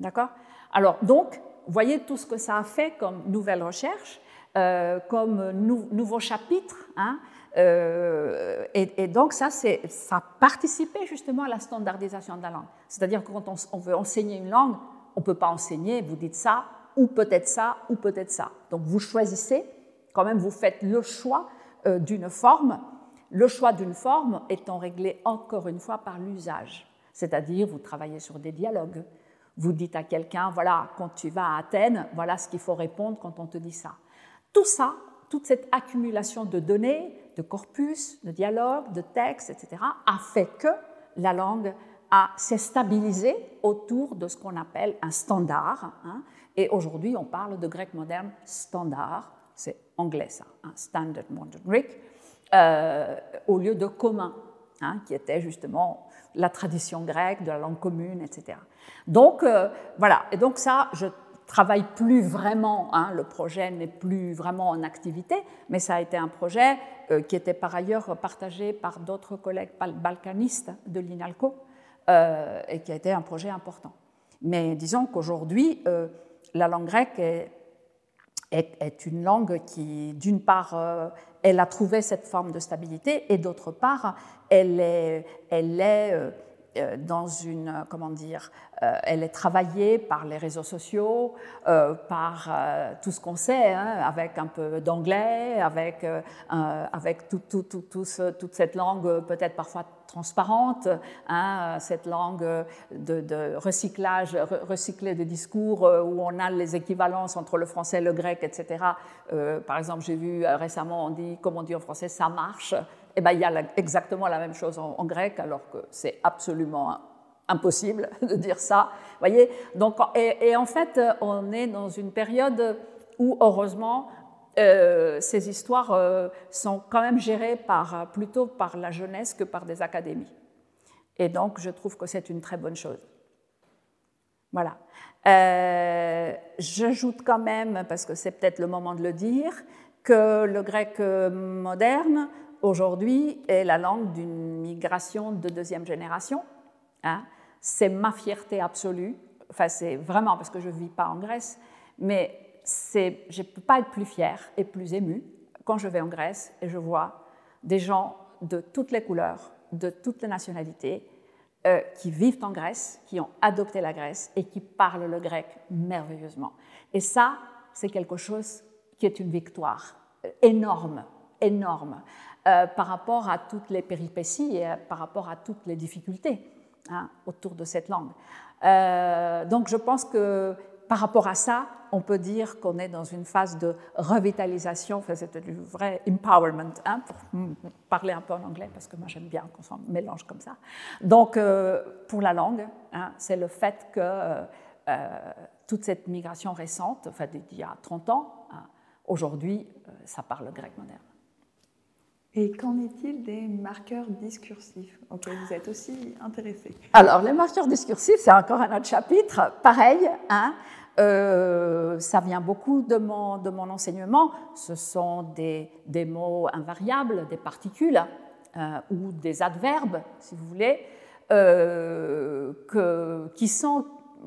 D'accord? Alors donc, voyez tout ce que ça a fait comme nouvelle recherche, euh, comme nouveau chapitre. Hein, euh, et, donc ça, ça participait justement à la standardisation de la langue. C'est-à-dire que quand on, veut enseigner une langue, on ne peut pas enseigner, vous dites ça, ou peut-être ça, ou peut-être ça. Donc vous choisissez, quand même, vous faites le choix euh, d'une forme, le choix d'une forme étant réglé encore une fois par l'usage. C'est-à-dire, vous travaillez sur des dialogues. Vous dites à quelqu'un, voilà, quand tu vas à Athènes, voilà ce qu'il faut répondre quand on te dit ça. Tout ça, toute cette accumulation de données, de corpus, de dialogues, de textes, etc., a fait que la langue s'est stabilisée autour de ce qu'on appelle un standard. Hein. et aujourd'hui, on parle de grec moderne standard, c'est anglais ça, un standard modern Greek, euh, au lieu de commun, hein, qui était justement la tradition grecque, de la langue commune, etc. Donc euh, voilà, et donc ça, je travaille plus vraiment, hein, le projet n'est plus vraiment en activité, mais ça a été un projet euh, qui était par ailleurs partagé par d'autres collègues balkanistes de l'INALCO euh, et qui a été un projet important. Mais disons qu'aujourd'hui, euh, la langue grecque est, une langue qui, d'une part, elle a trouvé cette forme de stabilité et d'autre part, elle est, elle est dans une, comment dire, euh, elle est travaillée par les réseaux sociaux, euh, par euh, tout ce qu'on sait, hein, avec un peu d'anglais, avec, avec tout, tout, tout, toute cette langue peut-être parfois transparente, hein, cette langue de, recyclage, recyclé de discours où on a les équivalences entre le français, le grec, etc. par exemple, j'ai vu récemment, on dit, comme on dit en français, ça marche. Eh ben, il y a exactement la même chose en, grec, alors que c'est absolument impossible de dire ça. Voyez Donc, et, en fait, on est dans une période où, heureusement, euh, ces histoires euh, sont quand même gérées par, plutôt par la jeunesse que par des académies. Et donc, je trouve que c'est une très bonne chose. Voilà. Euh, J'ajoute quand même, parce que c'est peut-être le moment de le dire, que le grec moderne, aujourd'hui, est la langue d'une migration de deuxième génération. Hein c'est ma fierté absolue. Enfin, c'est vraiment parce que je ne vis pas en Grèce, mais je ne peux pas être plus fière et plus émue quand je vais en Grèce et je vois des gens de toutes les couleurs, de toutes les nationalités, euh, qui vivent en Grèce, qui ont adopté la Grèce et qui parlent le grec merveilleusement. Et ça, c'est quelque chose qui est une victoire énorme, énorme, euh, par rapport à toutes les péripéties et par rapport à toutes les difficultés. Hein, autour de cette langue. Euh, donc je pense que par rapport à ça, on peut dire qu'on est dans une phase de revitalisation, enfin, c'est du vrai empowerment, hein, pour parler un peu en anglais, parce que moi j'aime bien qu'on s'en mélange comme ça. Donc euh, pour la langue, hein, c'est le fait que euh, toute cette migration récente, enfin d'il y a 30 ans, aujourd'hui, ça parle grec moderne. Et qu'en est-il des marqueurs discursifs auxquels vous êtes aussi intéressé Alors, les marqueurs discursifs, c'est encore un autre chapitre. Pareil, hein, euh, ça vient beaucoup de mon, enseignement. Ce sont des, mots invariables, des particules euh, ou des adverbes, si vous voulez, euh, qui, sont,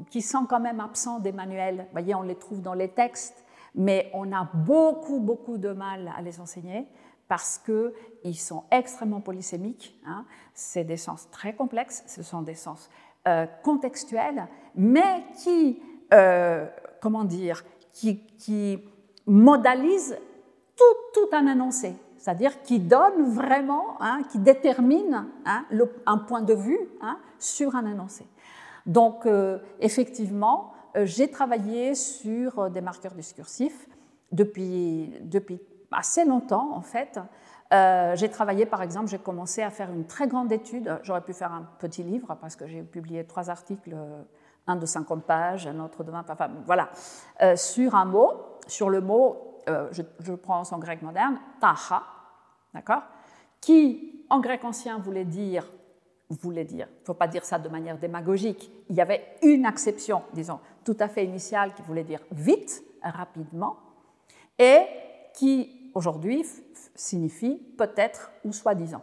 qui sont quand même absents des manuels. Vous voyez, on les trouve dans les textes, mais on a beaucoup, beaucoup de mal à les enseigner parce qu'ils sont extrêmement polysémiques. Hein. C'est des sens très complexes, ce sont des sens euh, contextuels, mais qui, euh, comment dire, qui, modalisent tout, un énoncé, c'est-à-dire qui donne vraiment, hein, qui détermine hein, un point de vue sur un énoncé. Donc, euh, effectivement, j'ai travaillé sur des marqueurs discursifs depuis, depuis assez longtemps, en fait. j'ai travaillé, par exemple, j'ai commencé à faire une très grande étude. J'aurais pu faire un petit livre parce que j'ai publié trois articles, un de 50 pages, un autre de 20, enfin voilà, sur un mot, sur le mot, je, je prends en grec moderne, taha, d'accord, qui en grec ancien voulait dire voulait dire. Il ne faut pas dire ça de manière démagogique. Il y avait une acception, disons, tout à fait initiale qui voulait dire vite, rapidement, et qui aujourd'hui signifie peut-être ou soi-disant.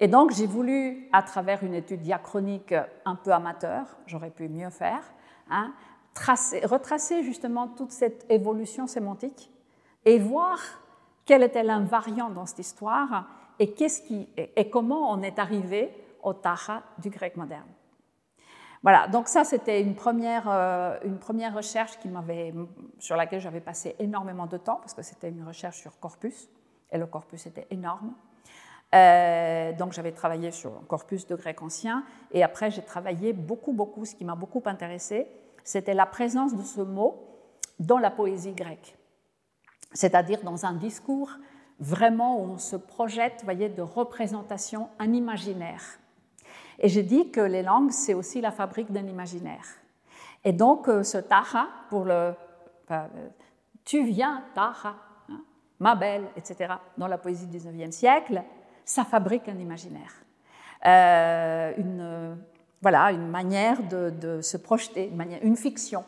Et donc j'ai voulu, à travers une étude diachronique un peu amateur, j'aurais pu mieux faire, hein, retracer justement toute cette évolution sémantique et voir quel était l'invariant dans cette histoire et, qui, et comment on est arrivé au Taha du grec moderne. Voilà, donc ça c'était une première, euh, une première recherche qui sur laquelle j'avais passé énormément de temps parce que c'était une recherche sur corpus et le corpus était énorme. Euh, donc j'avais travaillé sur le corpus de grec ancien et après j'ai travaillé beaucoup, beaucoup, ce qui m'a beaucoup intéressé, c'était la présence de ce mot dans la poésie grecque, c'est-à-dire dans un discours vraiment où on se projette, voyez, de représentation, un imaginaire. Et j'ai dit que les langues, c'est aussi la fabrique d'un imaginaire. Et donc, euh, ce taha, pour le. Euh, tu viens, taha, hein, ma belle, etc., dans la poésie du XIXe siècle, ça fabrique un imaginaire. Euh, une, voilà, une manière de, se projeter, une fiction.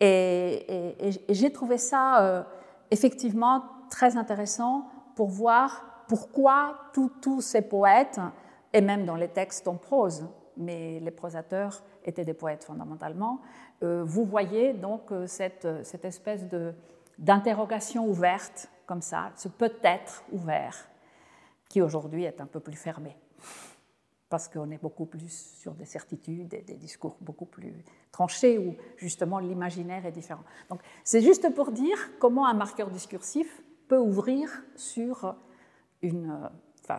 et, j'ai trouvé ça effectivement très intéressant pour voir pourquoi tous ces poètes et même dans les textes en prose, mais les prosateurs étaient des poètes fondamentalement, euh, vous voyez donc euh, cette, euh, cette espèce d'interrogation ouverte, comme ça, ce peut-être ouvert, qui aujourd'hui est un peu plus fermé, parce qu'on est beaucoup plus sur des certitudes et des discours beaucoup plus tranchés, où justement l'imaginaire est différent. Donc c'est juste pour dire comment un marqueur discursif peut ouvrir sur une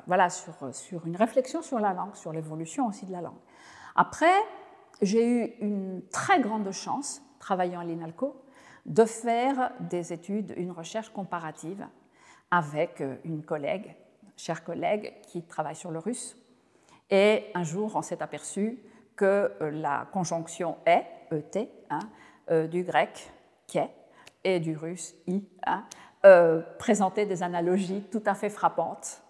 voilà, sur, sur une réflexion sur la langue, sur l'évolution aussi de la langue. Après, j'ai eu une très grande chance, travaillant à l'INALCO, de faire des études, une recherche comparative avec une collègue, chère collègue, qui travaille sur le russe. Et un jour, on s'est aperçu que la conjonction est, et, hein, euh, du grec qu'est et du russe i, hein, euh, présentait des analogies tout à fait frappantes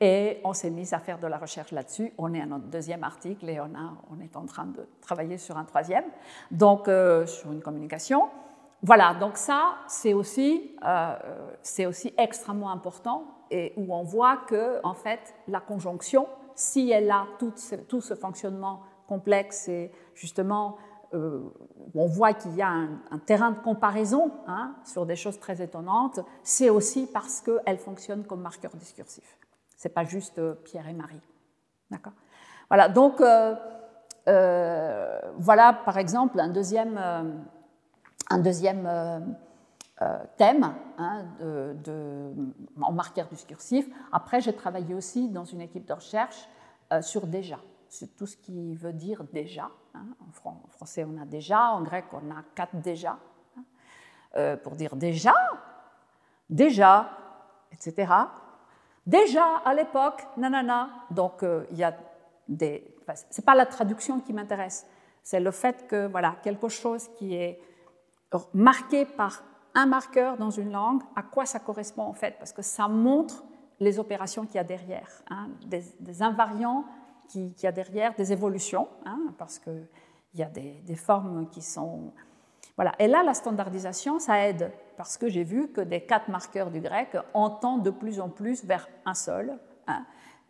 et on s'est mis à faire de la recherche là-dessus. On est à notre deuxième article et on, est en train de travailler sur un troisième, donc euh, sur une communication. Voilà, donc ça, c'est aussi, euh, aussi extrêmement important et où on voit que, en fait, la conjonction, si elle a tout ce, fonctionnement complexe et justement, euh, on voit qu'il y a un, un, terrain de comparaison hein, sur des choses très étonnantes, c'est aussi parce qu'elle fonctionne comme marqueur discursif n'est pas juste euh, Pierre et Marie. D'accord Voilà, donc euh, euh, voilà par exemple un deuxième, un deuxième thème hein, de, en marqueur discursif. Après, j'ai travaillé aussi dans une équipe de recherche sur déjà. C'est tout ce qui veut dire déjà. Hein. En, français, on a déjà, en grec, on a quatre déjà. Hein. pour dire déjà, déjà, etc. Déjà à l'époque, nanana, donc euh, il y a des. c'est pas la traduction qui m'intéresse, c'est le fait que voilà quelque chose qui est marqué par un marqueur dans une langue, à quoi ça correspond en fait, parce que ça montre les opérations qu'il y a derrière, hein, des, invariants qu'il y a derrière, des évolutions, hein, parce qu'il y a des, des formes qui sont voilà. Et là, la standardisation, ça aide, parce que j'ai vu que des quatre marqueurs du grec, on tend de plus en plus vers un seul,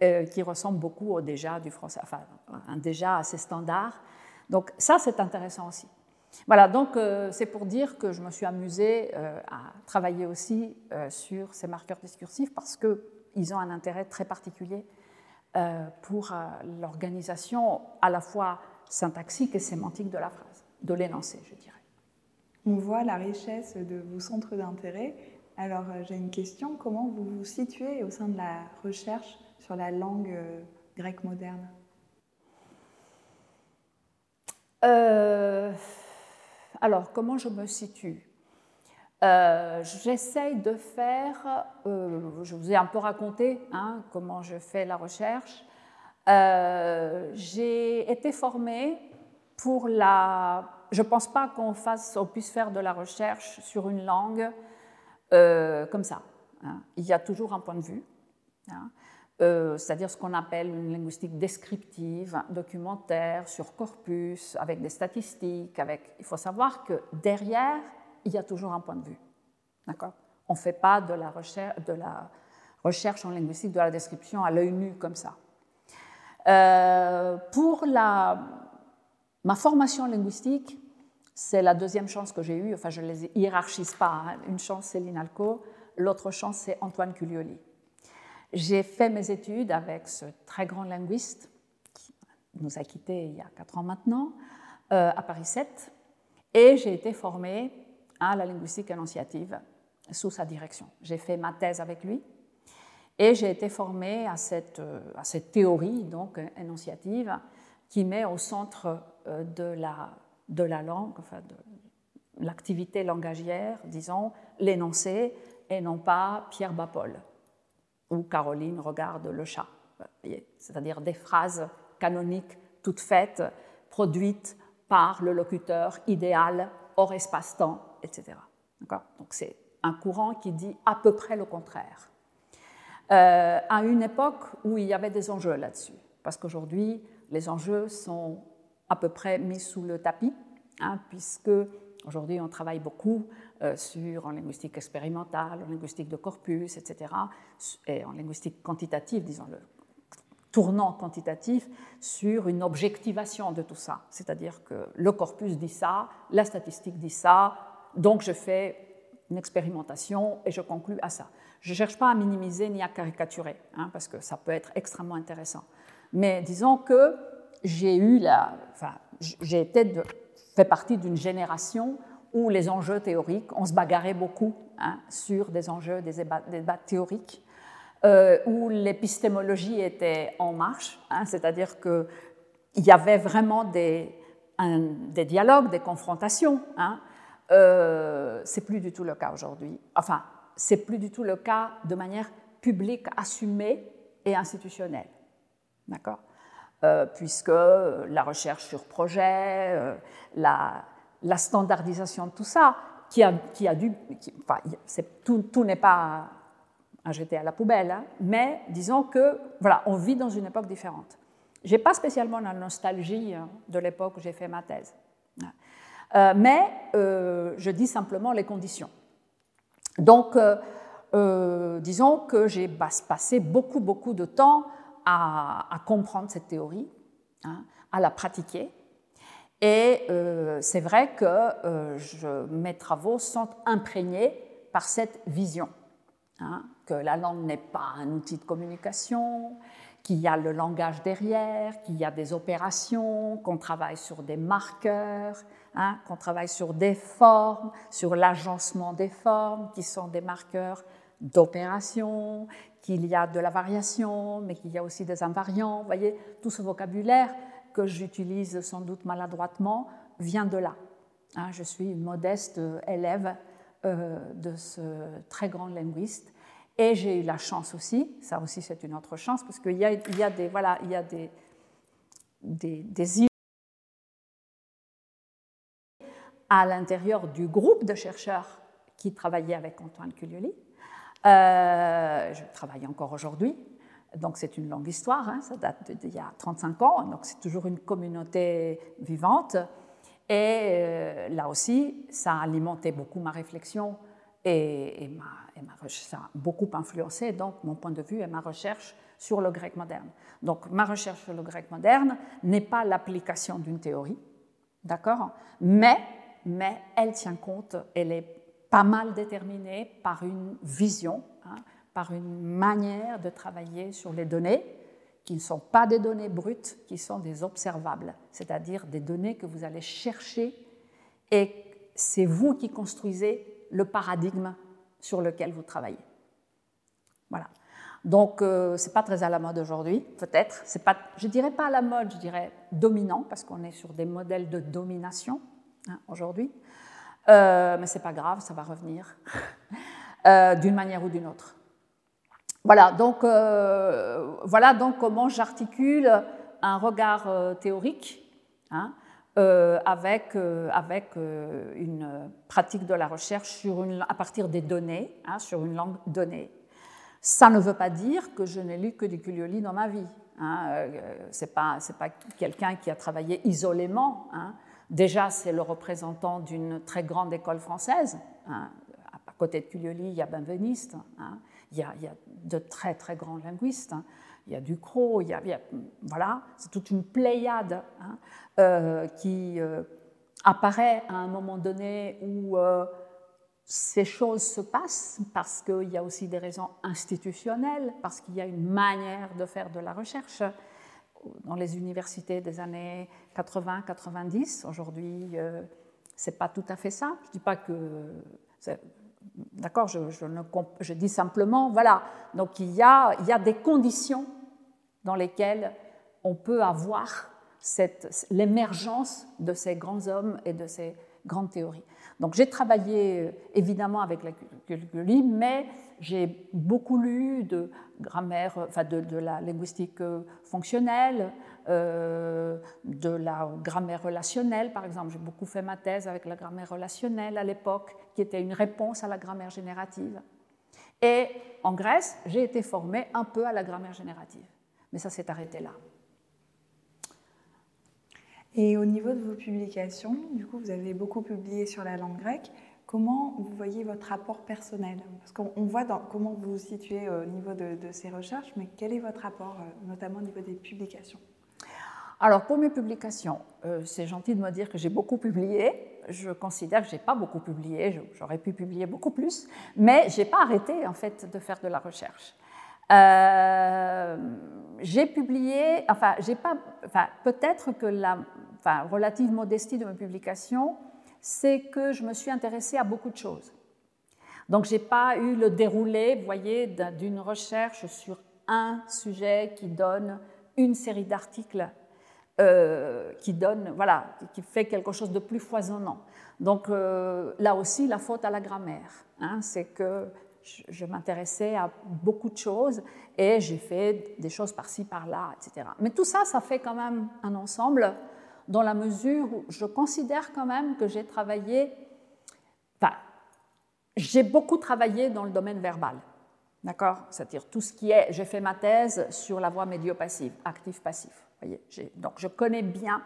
euh, qui ressemble beaucoup au déjà du français, enfin, un déjà assez standard. Donc ça, c'est intéressant aussi. Voilà, donc euh, c'est pour dire que je me suis amusée euh, à travailler aussi sur ces marqueurs discursifs parce qu'ils ont un intérêt très particulier pour l'organisation à la fois syntaxique et sémantique de la phrase, de l'énoncé, je dirais. On voit la richesse de vos centres d'intérêt. Alors j'ai une question, comment vous vous situez au sein de la recherche sur la langue grecque moderne? Alors, comment je me situe? Euh, J'essaye de faire, euh, je vous ai un peu raconté hein, comment je fais la recherche. Euh, j'ai été formée pour la... Je ne pense pas qu'on puisse faire de la recherche sur une langue comme ça. Hein. Il y a toujours un point de vue. Hein. Euh, c'est-à-dire ce qu'on appelle une linguistique descriptive, documentaire, sur corpus, avec des statistiques. Avec... Il faut savoir que derrière, il y a toujours un point de vue. D'accord On ne fait pas de la, recherche, de la recherche en linguistique, de la description à l'œil nu comme ça. Euh, pour la... ma formation linguistique, c'est la deuxième chance que j'ai eue. Enfin, je ne les hiérarchise pas. Hein. Une chance, c'est Linalco. L'autre chance, c'est Antoine Culioli. J'ai fait mes études avec ce très grand linguiste qui nous a quittés il y a quatre ans maintenant, euh, à Paris 7, et j'ai été formée à la linguistique énonciative sous sa direction. J'ai fait ma thèse avec lui et j'ai été formée à cette, euh, à cette théorie donc énonciative qui met au centre euh, de la, de la langue, enfin l'activité langagière, disons, l'énoncé et non pas Pierre Bapol où Caroline regarde le chat. C'est-à-dire des phrases canoniques toutes faites, produites par le locuteur idéal hors espace-temps, etc. Donc c'est un courant qui dit à peu près le contraire. Euh, à une époque où il y avait des enjeux là-dessus, parce qu'aujourd'hui, les enjeux sont à peu près mis sous le tapis, hein, puisque aujourd'hui on travaille beaucoup euh, sur, en linguistique expérimentale, en linguistique de corpus, etc., et en linguistique quantitative, disons le tournant quantitatif, sur une objectivation de tout ça. C'est-à-dire que le corpus dit ça, la statistique dit ça, donc je fais une expérimentation et je conclus à ça. Je ne cherche pas à minimiser ni à caricaturer, hein, parce que ça peut être extrêmement intéressant. Mais disons que j'ai eu la, enfin, j'ai été fait partie d'une génération où les enjeux théoriques, on se bagarrait beaucoup hein, sur des enjeux, des débats, théoriques, euh, où l'épistémologie était en marche, hein, c'est-à-dire qu'il y avait vraiment des, des, dialogues, des confrontations. Hein. Euh, c'est plus du tout le cas aujourd'hui. Enfin, c'est plus du tout le cas de manière publique, assumée et institutionnelle. D'accord? Puisque la recherche sur projet, euh, la, la standardisation de tout ça, qui a, qui a dû. enfin, tout, tout n'est pas à jeter à la poubelle, hein, mais disons que, voilà, on vit dans une époque différente. Je n'ai pas spécialement la nostalgie hein, de l'époque où j'ai fait ma thèse, euh, mais euh, je dis simplement les conditions. Donc, euh, disons que j'ai passé beaucoup, beaucoup de temps à, comprendre cette théorie, hein, à la pratiquer, et euh, c'est vrai que euh, mes travaux sont imprégnés par cette vision, hein, que la langue n'est pas un outil de communication, qu'il y a le langage derrière, qu'il y a des opérations, qu'on travaille sur des marqueurs, hein, qu'on travaille sur des formes, sur l'agencement des formes, qui sont des marqueurs d'opération, qu'il y a de la variation, mais qu'il y a aussi des invariants. Vous voyez, tout ce vocabulaire que j'utilise sans doute maladroitement vient de là. Hein, je suis une modeste élève euh, de ce très grand linguiste. Et j'ai eu la chance aussi, ça aussi c'est une autre chance, parce qu'il y, y a, des, voilà, il y a des, des, des à l'intérieur du groupe de chercheurs qui travaillaient avec Antoine Culioli. Euh, je travaille encore aujourd'hui donc c'est une longue histoire, hein, ça date d'il y a 35 ans, donc c'est toujours une communauté vivante. Et euh, là aussi, ça a alimenté beaucoup ma réflexion et, et, ça a beaucoup influencé donc mon point de vue et ma recherche sur le grec moderne. Donc ma recherche sur le grec moderne n'est pas l'application d'une théorie, d'accord, mais mais elle tient compte, elle est pas mal déterminée par une vision, hein, par une manière de travailler sur les données qui ne sont pas des données brutes, qui sont des observables, c'est-à-dire des données que vous allez chercher et c'est vous qui construisez le paradigme sur lequel vous travaillez. Voilà. Donc, euh, ce n'est pas très à la mode aujourd'hui, peut-être. Pas, je dirais pas à la mode, je dirais dominant, parce qu'on est sur des modèles de domination hein, aujourd'hui. Euh, mais ce n'est pas grave, ça va revenir, euh, d'une manière ou d'une autre. Voilà donc, voilà donc comment j'articule un regard théorique hein, avec, avec une pratique de la recherche sur une, à partir des données, hein, sur une langue donnée. Ça ne veut pas dire que je n'ai lu que du Culioli dans ma vie. Hein. Euh, ce n'est pas, quelqu'un qui a travaillé isolément. Déjà, c'est le représentant d'une très grande école française. Hein. À côté de Culioli, il y a Benveniste, il, y a, il, y a, de très très grands linguistes. Il y a Ducrot, il y a, voilà, c'est toute une pléiade euh, qui euh, apparaît à un moment donné où ces choses se passent parce qu'il y a aussi des raisons institutionnelles, parce qu'il y a une manière de faire de la recherche dans les universités des années 80-90. Aujourd'hui, euh, ce n'est pas tout à fait ça. Je dis pas que... D'accord, je, je, dis simplement, voilà, donc il y a, il y a des conditions dans lesquelles on peut avoir l'émergence de ces grands hommes et de ces grandes théories. Donc j'ai travaillé euh, évidemment avec la culture mais j'ai beaucoup lu de grammaire, enfin de, la linguistique euh, fonctionnelle, euh, de la grammaire relationnelle, par exemple. J'ai beaucoup fait ma thèse avec la grammaire relationnelle à l'époque, qui était une réponse à la grammaire générative. Et en Grèce, j'ai été formée un peu à la grammaire générative. Mais ça s'est arrêté là. Et au niveau de vos publications, du coup, vous avez beaucoup publié sur la langue grecque. Comment vous voyez votre rapport personnel? Parce qu'on voit comment vous vous situez au niveau de, ces recherches, mais quel est votre rapport, euh, notamment au niveau des publications? Alors pour mes publications, euh, c'est gentil de me dire que j'ai beaucoup publié. Je considère que j'ai pas beaucoup publié. J'aurais pu publier beaucoup plus, mais j'ai pas arrêté en fait de faire de la recherche. Euh, j'ai publié, enfin, j'ai pas, enfin, peut-être que la enfin, relative modestie de mes publications, c'est que je me suis intéressée à beaucoup de choses. Donc, je n'ai pas eu le déroulé, vous voyez, d'une recherche sur un sujet qui donne une série d'articles euh, qui donne, voilà, qui fait quelque chose de plus foisonnant. Donc, euh, là aussi, la faute à la grammaire, hein, c'est que je, m'intéressais à beaucoup de choses et j'ai fait des choses par-ci, par-là, etc. Mais tout ça, ça fait quand même un ensemble dans la mesure où je considère quand même que j'ai travaillé, enfin, j'ai beaucoup travaillé dans le domaine verbal. D'accord? C'est-à-dire tout ce qui est. J'ai fait ma thèse sur la voix médio-passive, actif-passif. Donc je connais bien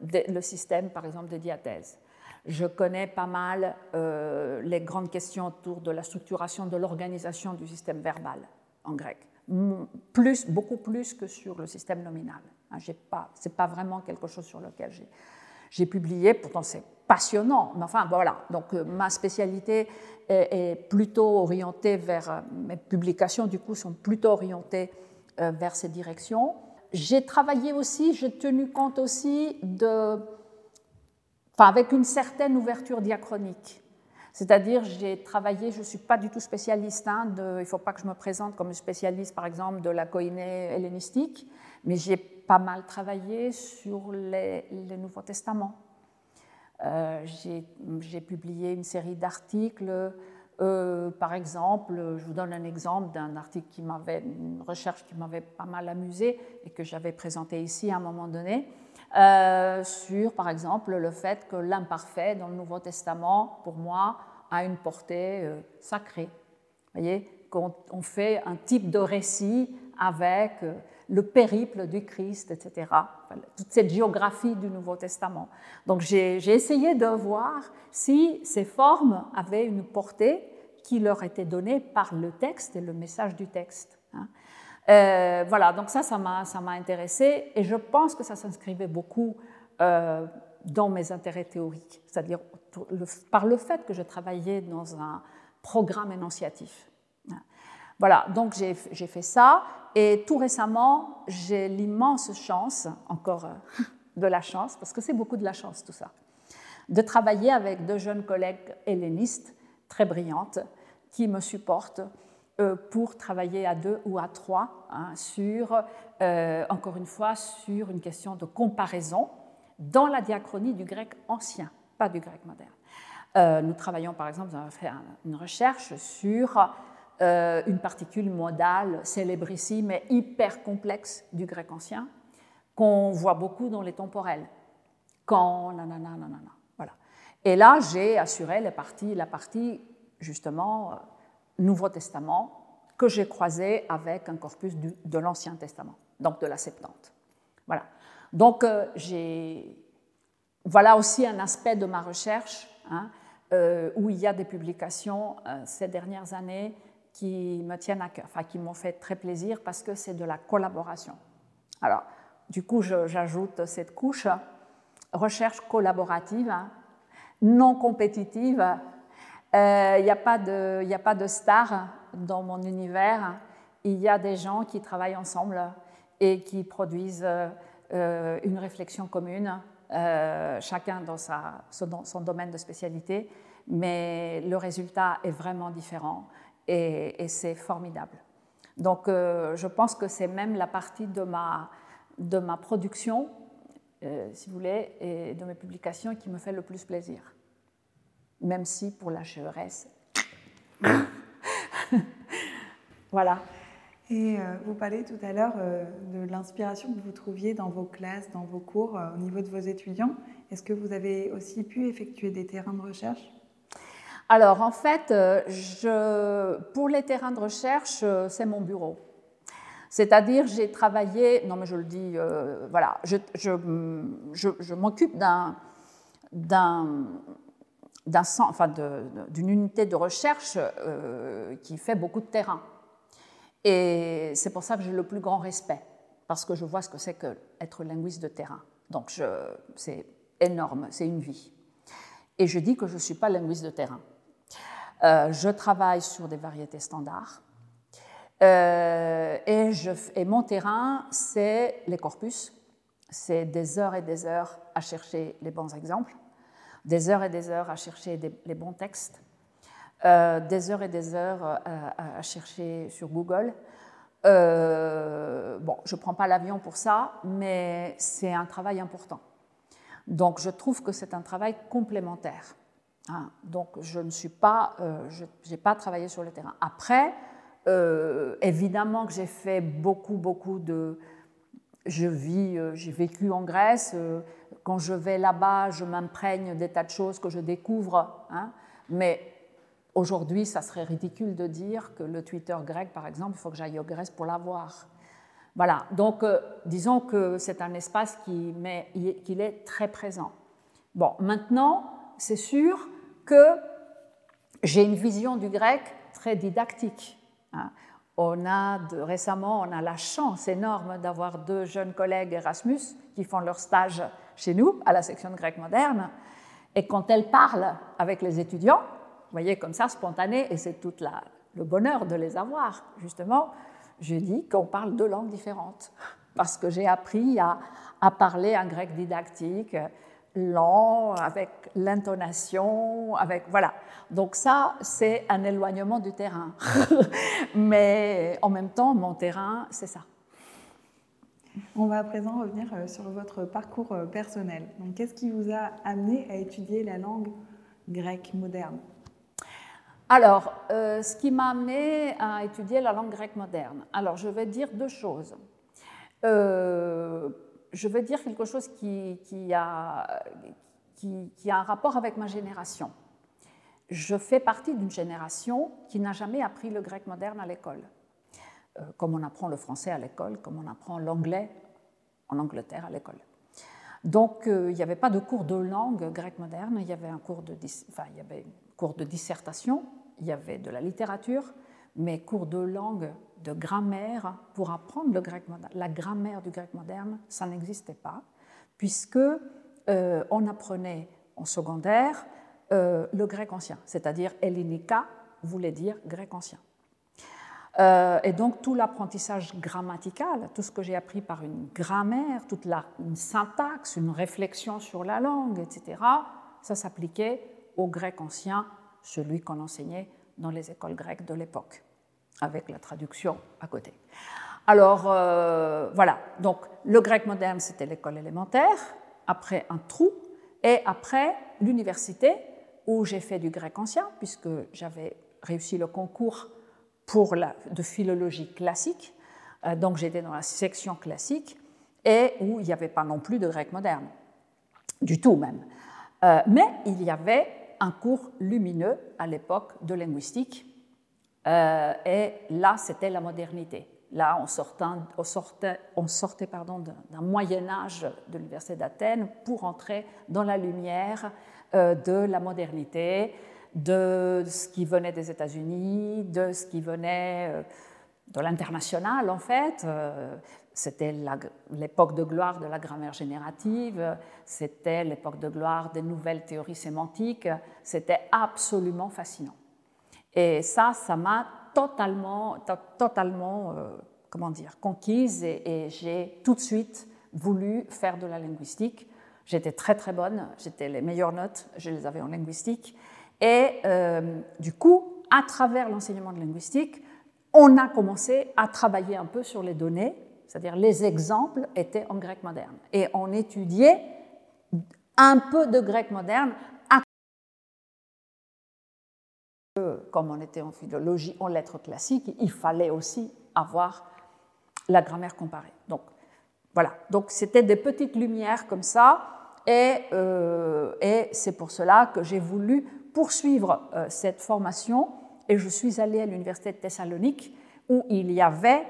le système, par exemple, des diathèses. Je connais pas mal euh, les grandes questions autour de la structuration, de l'organisation du système verbal en grec, beaucoup plus que sur le système nominal. Hein, Ce n'est pas vraiment quelque chose sur lequel j'ai publié, pourtant c'est passionnant, mais enfin voilà. Donc euh, ma spécialité est, plutôt orientée vers, euh, mes publications du coup sont plutôt orientées vers ces directions. J'ai travaillé aussi, j'ai tenu compte aussi de avec une certaine ouverture diachronique. C'est-à-dire, j'ai travaillé, je ne suis pas du tout spécialiste, hein, de, il ne faut pas que je me présente comme spécialiste, par exemple, de la koiné hellénistique, mais j'ai pas mal travaillé sur les, Nouveaux Testaments. Euh, j'ai publié une série d'articles, euh, par exemple, je vous donne un exemple d'un article qui m'avait, une recherche qui m'avait pas mal amusé et que j'avais présenté ici à un moment donné. Euh, sur, par exemple, le fait que l'imparfait dans le Nouveau Testament, pour moi, a une portée sacrée. Vous voyez, qu'on on fait un type de récit avec le périple du Christ, etc. toute cette géographie du Nouveau Testament. Donc j'ai essayé de voir si ces formes avaient une portée qui leur était donnée par le texte et le message du texte. Hein. Euh, voilà, donc ça, ça m'a intéressé et je pense que ça s'inscrivait beaucoup euh, dans mes intérêts théoriques, c'est-à-dire par le fait que je travaillais dans un programme énonciatif. Voilà, donc j'ai fait ça, et tout récemment, j'ai l'immense chance, encore euh, de la chance, parce que c'est beaucoup de la chance tout ça, de travailler avec deux jeunes collègues hellénistes très brillantes qui me supportent euh, pour travailler à deux ou à trois hein, sur, euh, encore une fois, sur une question de comparaison dans la diachronie du grec ancien, pas du grec moderne. Nous travaillons par exemple, nous avons fait une recherche sur une particule modale célébrissime mais hyper complexe du grec ancien qu'on voit beaucoup dans les temporels. Quand, nanana, nanana. Voilà. Et là, j'ai assuré la partie, la partie justement Nouveau Testament que j'ai croisé avec un corpus de l'Ancien Testament, donc de la Septante. Voilà. Donc, euh, voilà aussi un aspect de ma recherche hein, euh, où il y a des publications euh, ces dernières années qui me tiennent à cœur, enfin qui m'ont fait très plaisir parce que c'est de la collaboration. Alors, du coup, j'ajoute cette couche. Recherche collaborative, hein, non compétitive, il euh, n'y a, pas de, de star dans mon univers. Il y a des gens qui travaillent ensemble et qui produisent euh, une réflexion commune, euh, chacun dans son, domaine de spécialité, mais le résultat est vraiment différent et, c'est formidable. Donc je pense que c'est même la partie de ma, de ma production, si vous voulez, et de mes publications qui me fait le plus plaisir même si pour la chevresse. voilà. Et euh, vous parlez tout à l'heure euh, de l'inspiration que vous trouviez dans vos classes, dans vos cours, euh, au niveau de vos étudiants. Est-ce que vous avez aussi pu effectuer des terrains de recherche? Alors en fait, je, pour les terrains de recherche, c'est mon bureau. C'est-à-dire, j'ai travaillé, non mais je le dis, voilà, je, m'occupe d'une unité de recherche euh, qui fait beaucoup de terrain. Et c'est pour ça que j'ai le plus grand respect, parce que je vois ce que c'est qu'être linguiste de terrain. Donc c'est énorme, c'est une vie. Et je dis que je ne suis pas linguiste de terrain. Euh, je travaille sur des variétés standards. Euh, et, mon terrain, c'est les corpus. C'est des heures et des heures à chercher les bons exemples des heures et des heures à chercher les bons textes, euh, des heures et des heures à, chercher sur Google. Bon, je ne prends pas l'avion pour ça, mais c'est un travail important. Donc je trouve que c'est un travail complémentaire. Hein. Donc je ne suis pas, je n'ai pas travaillé sur le terrain. Après, évidemment que j'ai fait beaucoup, beaucoup de... Je vis, j'ai vécu en Grèce, quand je vais là-bas, je m'imprègne des tas de choses que je découvre. Hein. mais aujourd'hui, ça serait ridicule de dire que le Twitter grec, par exemple, il faut que j'aille au Grèce pour l'avoir. Voilà, donc euh, disons que c'est un espace qui, met, qu'il est très présent. Bon, maintenant, c'est sûr que j'ai une vision du grec très didactique. Hein. On a récemment, on a la chance énorme d'avoir deux jeunes collègues Erasmus qui font leur stage chez nous, à la section de grec moderne. Et quand elle parle avec les étudiants, vous voyez, comme ça, spontané, et c'est tout le bonheur de les avoir, justement, je dis qu'on parle deux langues différentes. Parce que j'ai appris à, parler un grec didactique, lent, avec l'intonation, avec. Voilà. Donc, ça, c'est un éloignement du terrain. Mais en même temps, mon terrain, c'est ça. On va à présent revenir euh, sur votre parcours euh, personnel. Donc, qu'est-ce qui vous a amené à étudier la langue grecque moderne? Alors, euh, ce qui m'a amené à étudier la langue grecque moderne. Alors, je vais dire deux choses. Je vais dire quelque chose qui, a, un rapport avec ma génération. Je fais partie d'une génération qui n'a jamais appris le grec moderne à l'école. Euh, comme on apprend le français à l'école, comme on apprend l'anglais en Angleterre à l'école. Donc euh, il n'y avait pas de cours de langue grecque moderne, il y avait un cours de, enfin, il y avait cours de dissertation, il y avait de la littérature, mais cours de langue, de grammaire, pour apprendre la grammaire du grec moderne, ça n'existait pas, puisque on apprenait en secondaire le grec ancien, c'est-à-dire hellenica voulait dire grec ancien. Euh, et donc tout l'apprentissage grammatical, tout ce que j'ai appris par une grammaire, toute la, une syntaxe, une réflexion sur la langue, etc., ça s'appliquait au grec ancien, celui qu'on enseignait dans les écoles grecques de l'époque, avec la traduction à côté. Alors euh, voilà, donc le grec moderne, c'était l'école élémentaire, après un trou, et après l'université, où j'ai fait du grec ancien, puisque j'avais réussi le concours pour la, de philologie classique, euh, donc j'étais dans la section classique, et où il n'y avait pas non plus de grec moderne, du tout même. Euh, mais il y avait un cours lumineux à l'époque de linguistique, euh, et là c'était la modernité. Là, on sortait, on sortait, on sortait pardon, d'un Moyen Âge de l'Université d'Athènes pour entrer dans la lumière de la modernité, de ce qui venait des États-Unis, de ce qui venait euh, de l'international en fait. Euh, c'était l'époque de gloire de la grammaire générative, c'était l'époque de gloire des nouvelles théories sémantiques, c'était absolument fascinant. Et ça, ça m'a totalement, totalement euh, comment dire, conquise et, j'ai tout de suite voulu faire de la linguistique. J'étais très très bonne, j'étais les meilleures notes, je les avais en linguistique. Et euh, du coup, à travers l'enseignement de linguistique, on a commencé à travailler un peu sur les données, c'est-à-dire les exemples étaient en grec moderne. Et on étudiait un peu de grec moderne comme on était en philologie, en lettres classiques, il fallait aussi avoir la grammaire comparée. Donc voilà, donc c'était des petites lumières comme ça, et, euh, c'est pour cela que j'ai voulu poursuivre euh, cette formation et je suis allée à l'université de Thessalonique où il y avait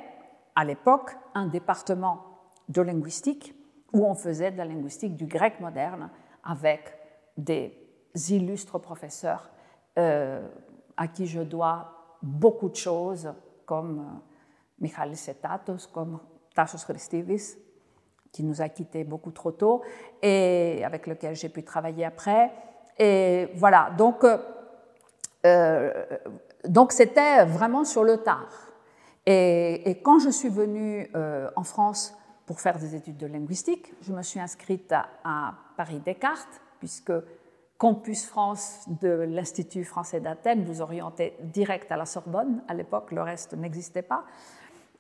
à l'époque un département de linguistique où on faisait de la linguistique du grec moderne avec des illustres professeurs euh, à qui je dois beaucoup de choses comme euh, Michalis Setatos, comme Tassos Christivis, qui nous a quittés beaucoup trop tôt et avec lequel j'ai pu travailler après. Et voilà, donc euh, euh, donc c'était vraiment sur le tard. Et, quand je suis venue en France pour faire des études de linguistique, je me suis inscrite à, Paris Descartes, puisque Campus France de l'Institut français d'Athènes vous orientait direct à la Sorbonne. À l'époque, le reste n'existait pas.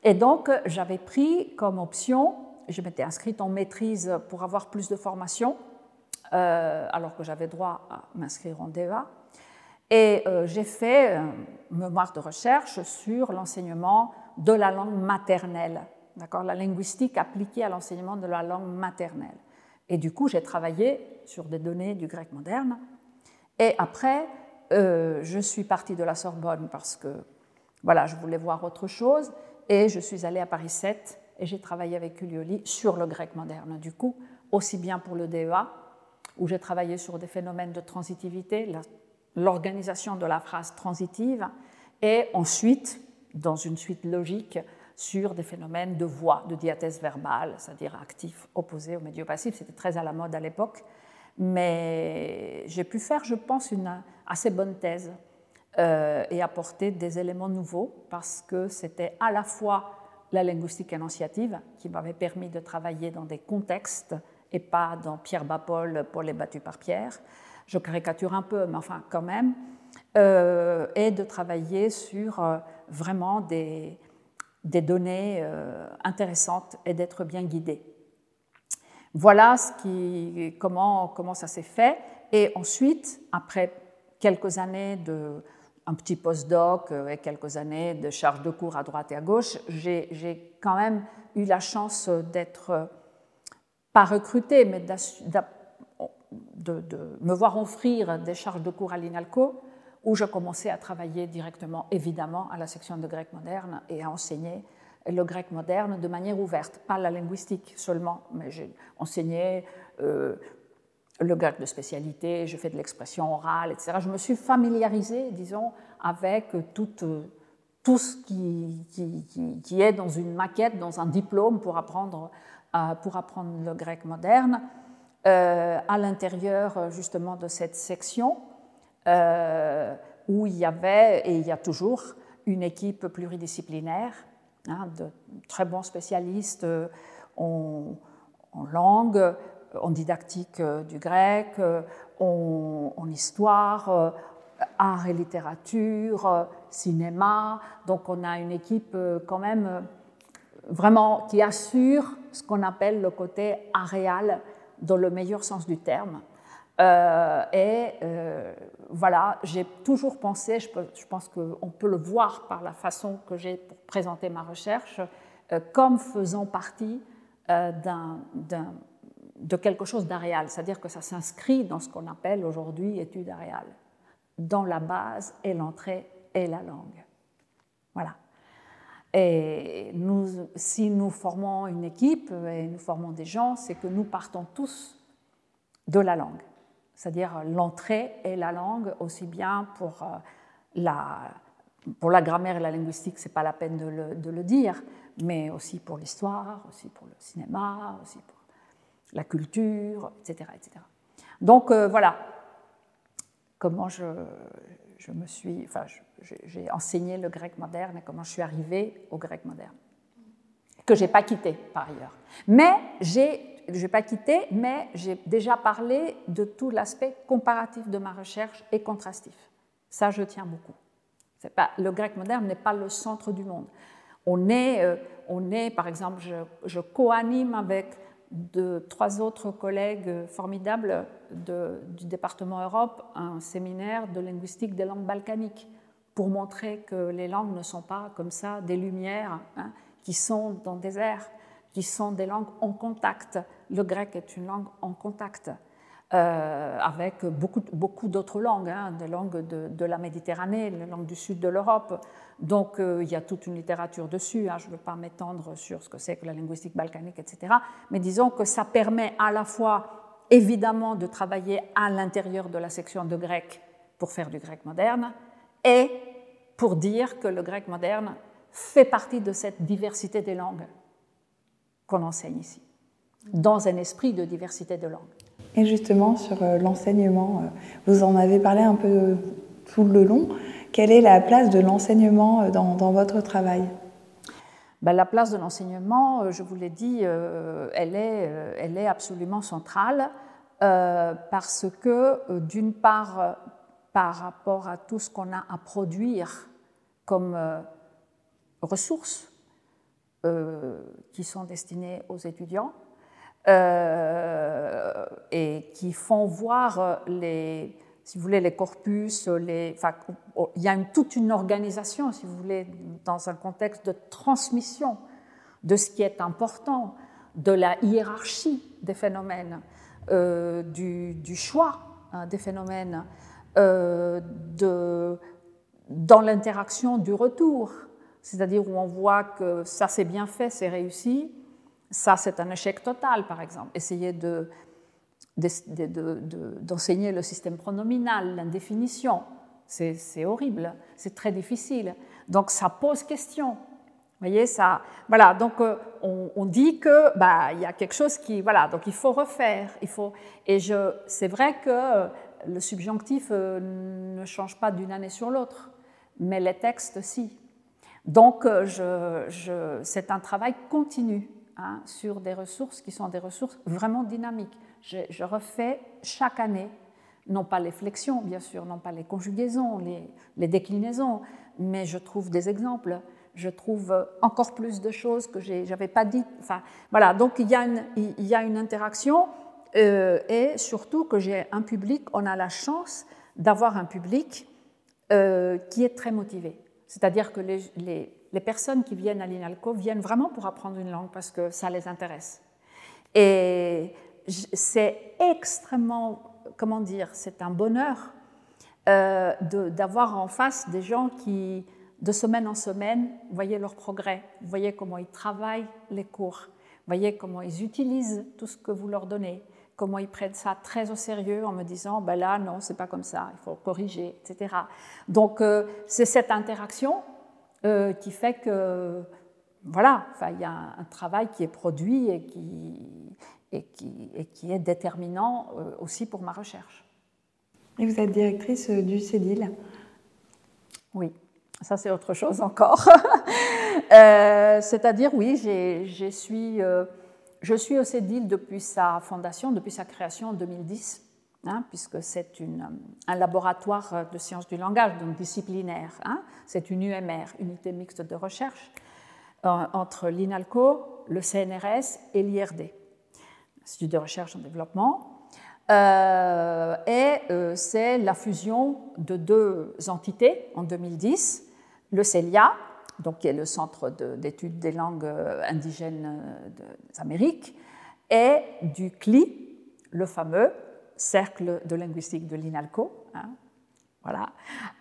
Et donc, j'avais pris comme option, je m'étais inscrite en maîtrise pour avoir plus de formation, euh, alors que j'avais droit à m'inscrire en DEA. Et euh, j'ai fait un mémoire de recherche sur l'enseignement de la langue maternelle, la linguistique appliquée à l'enseignement de la langue maternelle. Et du coup, j'ai travaillé sur des données du grec moderne. Et après, euh, je suis partie de la Sorbonne parce que voilà, je voulais voir autre chose. Et je suis allée à Paris 7 et j'ai travaillé avec Ulioli sur le grec moderne. Du coup, aussi bien pour le DEA où j'ai travaillé sur des phénomènes de transitivité, l'organisation de la phrase transitive, et ensuite, dans une suite logique, sur des phénomènes de voix, de diathèse verbale, c'est-à-dire actif opposé au médio passif. C'était très à la mode à l'époque, mais j'ai pu faire, je pense, une assez bonne thèse euh, et apporter des éléments nouveaux parce que c'était à la fois la linguistique énonciative qui m'avait permis de travailler dans des contextes et pas dans Pierre Bapol, Paul est battu par Pierre. Je caricature un peu, mais enfin quand même. Euh, et de travailler sur euh, vraiment des, des données euh, intéressantes et d'être bien guidé. Voilà ce qui, comment, ça s'est fait. Et ensuite, après quelques années de un petit postdoc et quelques années de charge de cours à droite et à gauche, j'ai quand même eu la chance d'être pas recruter, mais de, me voir offrir des charges de cours à l'INALCO, où je commençais à travailler directement, évidemment, à la section de grec moderne et à enseigner le grec moderne de manière ouverte, pas la linguistique seulement, mais j'ai enseigné euh, le grec de spécialité, je fais de l'expression orale, etc. Je me suis familiarisée, disons, avec tout, tout ce qui, est dans une maquette, dans un diplôme pour apprendre pour apprendre le grec moderne. à l'intérieur justement de cette section où il y avait, et il y a toujours, une équipe pluridisciplinaire hein, de très bons spécialistes en, en langue, en didactique du grec, en, en histoire, art et littérature, cinéma. Donc on a une équipe euh, quand même euh, vraiment qui assure ce qu'on appelle le côté aréal dans le meilleur sens du terme. Euh, et voilà, j'ai toujours pensé, je, pense qu'on peut le voir par la façon que j'ai pour présenter ma recherche, comme faisant partie de quelque chose d'aréal, c'est-à-dire que ça s'inscrit dans ce qu'on appelle aujourd'hui étude aréale dans la base et l'entrée et la langue. Voilà. Et si nous formons une équipe et nous formons des gens, c'est que nous partons tous de la langue. C'est-à-dire l'entrée et la langue, aussi bien pour euh, la, pour la grammaire et la linguistique, ce n'est pas la peine de le, de le, dire, mais aussi pour l'histoire, aussi pour le cinéma, aussi pour la culture, etc. etc. Donc euh, voilà, comment je, je me suis, enfin, j'ai enseigné le grec moderne et comment je suis arrivée au grec moderne, que j'ai pas quitté par ailleurs. Mais j'ai, je n'ai pas quitté, mais j'ai déjà parlé de tout l'aspect comparatif de ma recherche et contrastif. Ça, je tiens beaucoup. Le grec moderne n'est pas le centre du monde. On est, euh, on est par exemple, je, co-anime avec trois autres collègues formidables du département Europe un séminaire de linguistique des langues balkaniques pour montrer que les langues ne sont pas comme ça des lumières hein, qui sont dans des airs, qui sont des langues en contact. Le grec est une langue en contact. Euh, avec beaucoup, d'autres langues, hein, des langues de, la Méditerranée, les langues du sud de l'Europe. Donc euh, il y a toute une littérature dessus, hein, je ne veux pas m'étendre sur ce que c'est que la linguistique balkanique, etc. Mais disons que ça permet à la fois, évidemment, de travailler à l'intérieur de la section de grec pour faire du grec moderne, et pour dire que le grec moderne fait partie de cette diversité des langues qu'on enseigne ici, dans un esprit de diversité de langues. Et justement, sur euh, l'enseignement, euh, vous en avez parlé un peu tout le long. Quelle est la place de l'enseignement euh, dans, votre travail? Ben, La place de l'enseignement, je vous l'ai dit, elle, est, elle est absolument centrale parce que, d'une part, par rapport à tout ce qu'on a à produire comme ressources qui sont destinées aux étudiants, euh, et qui font voir les, si vous voulez, les corpus, il y a toute une organisation, si vous voulez, dans un contexte de transmission de ce qui est important, de la hiérarchie des phénomènes, euh, du, choix hein, des phénomènes, euh, dans l'interaction du retour, c'est-à-dire où on voit que ça c'est bien fait, c'est réussi, ça, c'est un échec total, par exemple. Essayer d'enseigner le système pronominal, l'indéfinition, c'est horrible, c'est très difficile. Donc ça pose question. Vous voyez, ça, voilà, donc euh, on, dit que bah il y a quelque chose qui, voilà, donc il faut refaire, il faut, et je, c'est vrai que euh, le subjonctif euh, ne change pas d'une année sur l'autre, mais les textes si. Donc c'est un travail continu. Hein, sur des ressources qui sont des ressources vraiment dynamiques. Je, refais chaque année, non pas les flexions, bien sûr, non pas les conjugaisons, les, déclinaisons, mais je trouve des exemples, je trouve encore plus de choses que je n'avais pas dites. Enfin, voilà, donc il y a une, interaction euh, et surtout que j'ai un public, on a la chance d'avoir un public euh, qui est très motivé. C'est-à-dire que les, les personnes qui viennent à l'INALCO viennent vraiment pour apprendre une langue parce que ça les intéresse. Et c'est extrêmement, comment dire, c'est un bonheur euh, d'avoir en face des gens qui, de semaine en semaine, voyez leur progrès, voyez comment ils travaillent les cours, voyez comment ils utilisent tout ce que vous leur donnez, comment ils prennent ça très au sérieux en me disant, ben là, non, c'est pas comme ça, il faut corriger, etc. Donc, euh, c'est cette interaction euh, qui fait que, voilà, il y a un, travail qui est produit et qui, et qui, et qui est déterminant aussi pour ma recherche. Et vous êtes directrice du CEDIL Oui, ça c'est autre chose encore. C'est-à-dire, oui, je suis, je suis au CEDIL depuis sa fondation, depuis sa création en 2010. Hein, puisque c'est un laboratoire de sciences du langage, donc disciplinaire. Hein. c'est une UMR, unité mixte de recherche, euh, entre l'INALCO, le CNRS et l'IRD, Institut de recherche en développement. Euh, et euh, c'est la fusion de deux entités en 2010, le CELIA, donc qui est le Centre d'études des langues indigènes des Amériques, et du CLI, le fameux cercle de linguistique de l'INALCO, hein, voilà,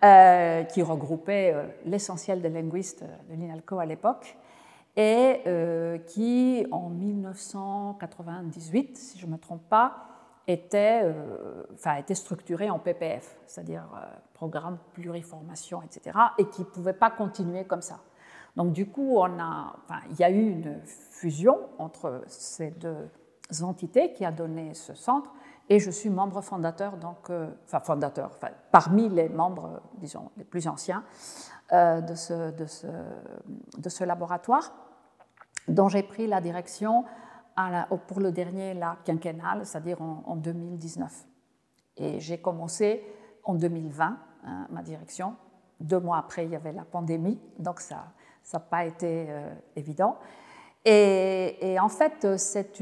euh, qui regroupait euh, l'essentiel des linguistes de l'INALCO à l'époque, et euh, qui, en 1998, si je ne me trompe pas, était, enfin, était structuré en PPF, c'est-à-dire programme pluriformation, etc., et qui ne pouvait pas continuer comme ça. Donc du coup, on a, il y a eu une fusion entre ces deux entités qui a donné ce centre, et je suis membre fondateur, donc, euh, enfin fondateur, enfin, parmi les membres, disons, les plus anciens euh, de, ce, de, ce, de, ce, laboratoire, dont j'ai pris la direction pour le dernier la quinquennal, c'est-à-dire en, 2019. Et j'ai commencé en 2020, hein, ma direction. Deux mois après, il y avait la pandémie, donc ça n'a pas été euh, évident. Et, en fait, c'est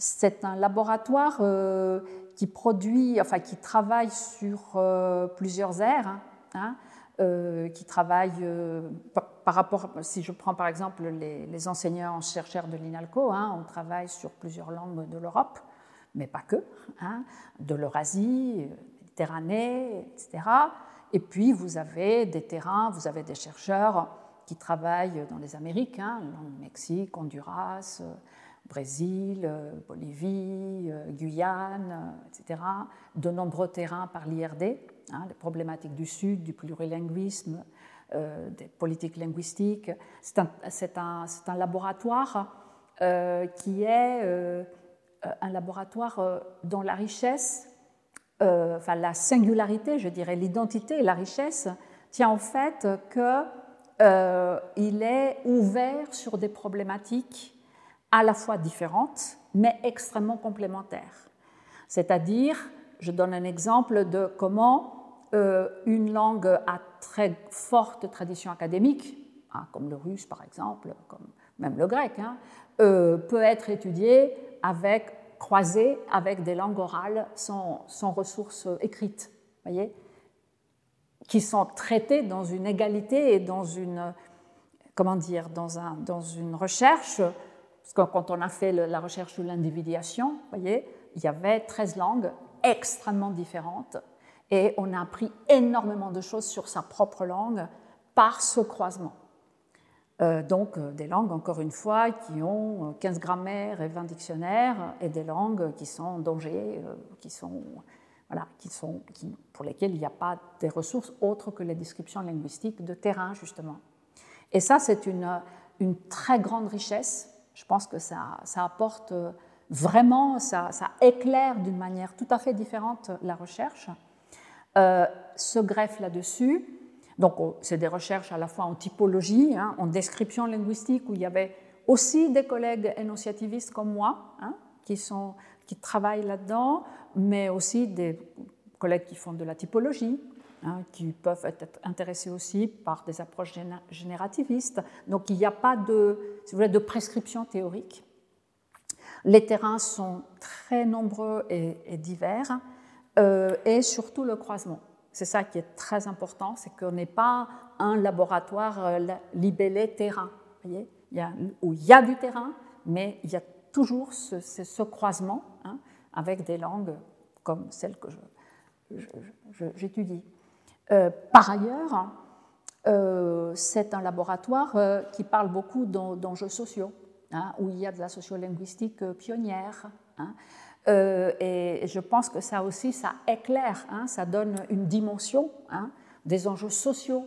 c'est un laboratoire euh, qui produit, enfin qui travaille sur euh, plusieurs aires, hein, hein, euh, qui travaille par, rapport, si je prends par exemple les, enseignants chercheurs de l'INALCO, hein, on travaille sur plusieurs langues de l'Europe, mais pas que, de l'Eurasie, Méditerranée, etc. Et puis vous avez des terrains, vous avez des chercheurs qui travaillent dans les Amériques, hein, Mexique, Honduras, Brésil, euh, Bolivie, euh, Guyane, euh, etc. De nombreux terrains par l'IRD, hein, les problématiques du Sud, du plurilinguisme, des politiques linguistiques. C'est un, laboratoire qui est un laboratoire dont la richesse, enfin la singularité, je dirais, l'identité et la richesse tient en fait qu'il est ouvert sur des problématiques à la fois différentes, mais extrêmement complémentaires. C'est-à-dire, je donne un exemple de comment euh, une langue à très forte tradition académique, hein, comme le russe par exemple, comme même le grec, hein, euh, peut être étudiée avec, croisée avec des langues orales sans, sans ressources écrites, voyez, qui sont traitées dans une égalité et dans une, comment dire, dans, un, dans une recherche parce que quand on a fait la recherche sur l'individuation, voyez, il y avait 13 langues extrêmement différentes et on a appris énormément de choses sur sa propre langue par ce croisement. Euh, donc euh, des langues, encore une fois, qui ont 15 grammaires et 20 dictionnaires, et des langues qui sont en danger, euh, qui sont, voilà, qui sont, pour lesquelles il n'y a pas des ressources autres que les descriptions linguistiques de terrain, justement. Et ça, c'est une, très grande richesse je pense que ça, apporte euh, vraiment, ça, éclaire d'une manière tout à fait différente la recherche. Euh, se greffe là-dessus. Donc, c'est des recherches à la fois en typologie, hein, en description linguistique, où il y avait aussi des collègues énonciativistes comme moi, hein, qui, sont, qui travaillent là-dedans, mais aussi des collègues qui font de la typologie, Hein, qui peuvent être intéressés aussi par des approches générativistes. Donc il n'y a pas de, si vous voulez, de prescription théorique. Les terrains sont très nombreux et, divers, euh, et surtout le croisement. C'est ça qui est très important, c'est qu'on n'est pas un laboratoire euh, libellé terrain, voyez il y a, où il y a du terrain, mais il y a toujours ce, croisement hein, avec des langues comme celle que j'étudie. Euh, par ailleurs, euh, c'est un laboratoire euh, qui parle beaucoup d'enjeux sociaux, hein, où il y a de la sociolinguistique pionnière. Hein. et je pense que ça aussi, ça éclaire, ça donne une dimension des enjeux sociaux,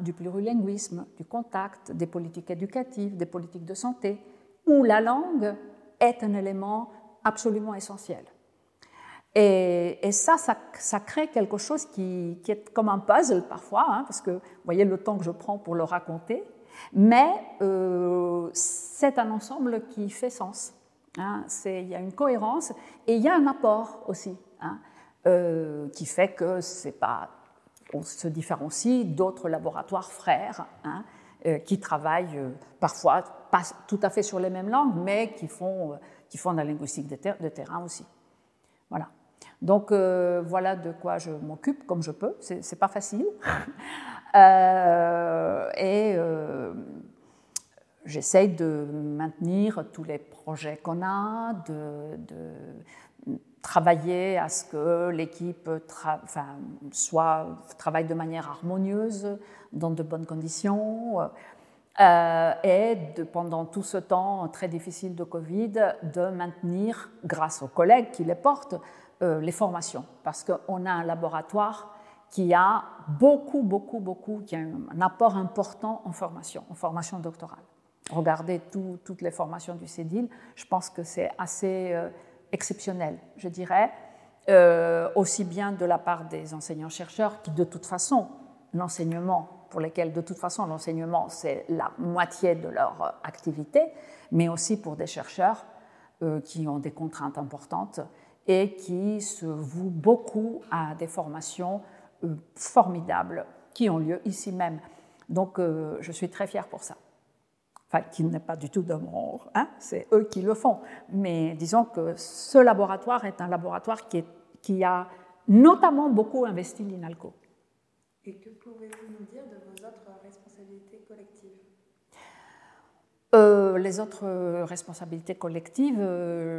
du plurilinguisme, du contact, des politiques éducatives, des politiques de santé, où la langue est un élément absolument essentiel. Et, ça, ça, crée quelque chose qui, est comme un puzzle parfois, hein, parce que vous voyez le temps que je prends pour le raconter, mais euh, c'est un ensemble qui fait sens. Hein. il y a une cohérence et il y a un apport aussi, hein, euh, qui fait que c'est pas, on se différencie d'autres laboratoires frères qui travaillent parfois pas tout à fait sur les mêmes langues, mais qui font, qui font de la linguistique de, de terrain aussi. Voilà. Donc euh, voilà de quoi je m'occupe comme je peux. C'est pas facile. euh, et euh, j'essaye de maintenir tous les projets qu'on a, de, de, travailler à ce que l'équipe soit, travaille de manière harmonieuse, dans de bonnes conditions. Euh, et de, pendant tout ce temps très difficile de Covid, de maintenir, grâce aux collègues qui les portent, euh, les formations, parce qu'on a un laboratoire qui a beaucoup, beaucoup, beaucoup, qui a un apport important en formation, en formation doctorale. Regardez toutes les formations du CEDIL, je pense que c'est assez euh, exceptionnel, je dirais, euh, aussi bien de la part des enseignants-chercheurs qui, de toute façon, l'enseignement, pour lesquels, de toute façon, l'enseignement, c'est la moitié de leur activité, mais aussi pour des chercheurs qui ont des contraintes importantes et qui se voue beaucoup à des formations euh, formidables qui ont lieu ici même. Donc euh, je suis très fière pour ça. Enfin, qui n'est pas du tout de mon... Hein, c'est eux qui le font. Mais disons que ce laboratoire est un laboratoire qui, est, qui a notamment beaucoup investi l'INALCO. Et que pouvez-vous nous dire de vos autres responsabilités collectives? Euh, Les autres responsabilités collectives,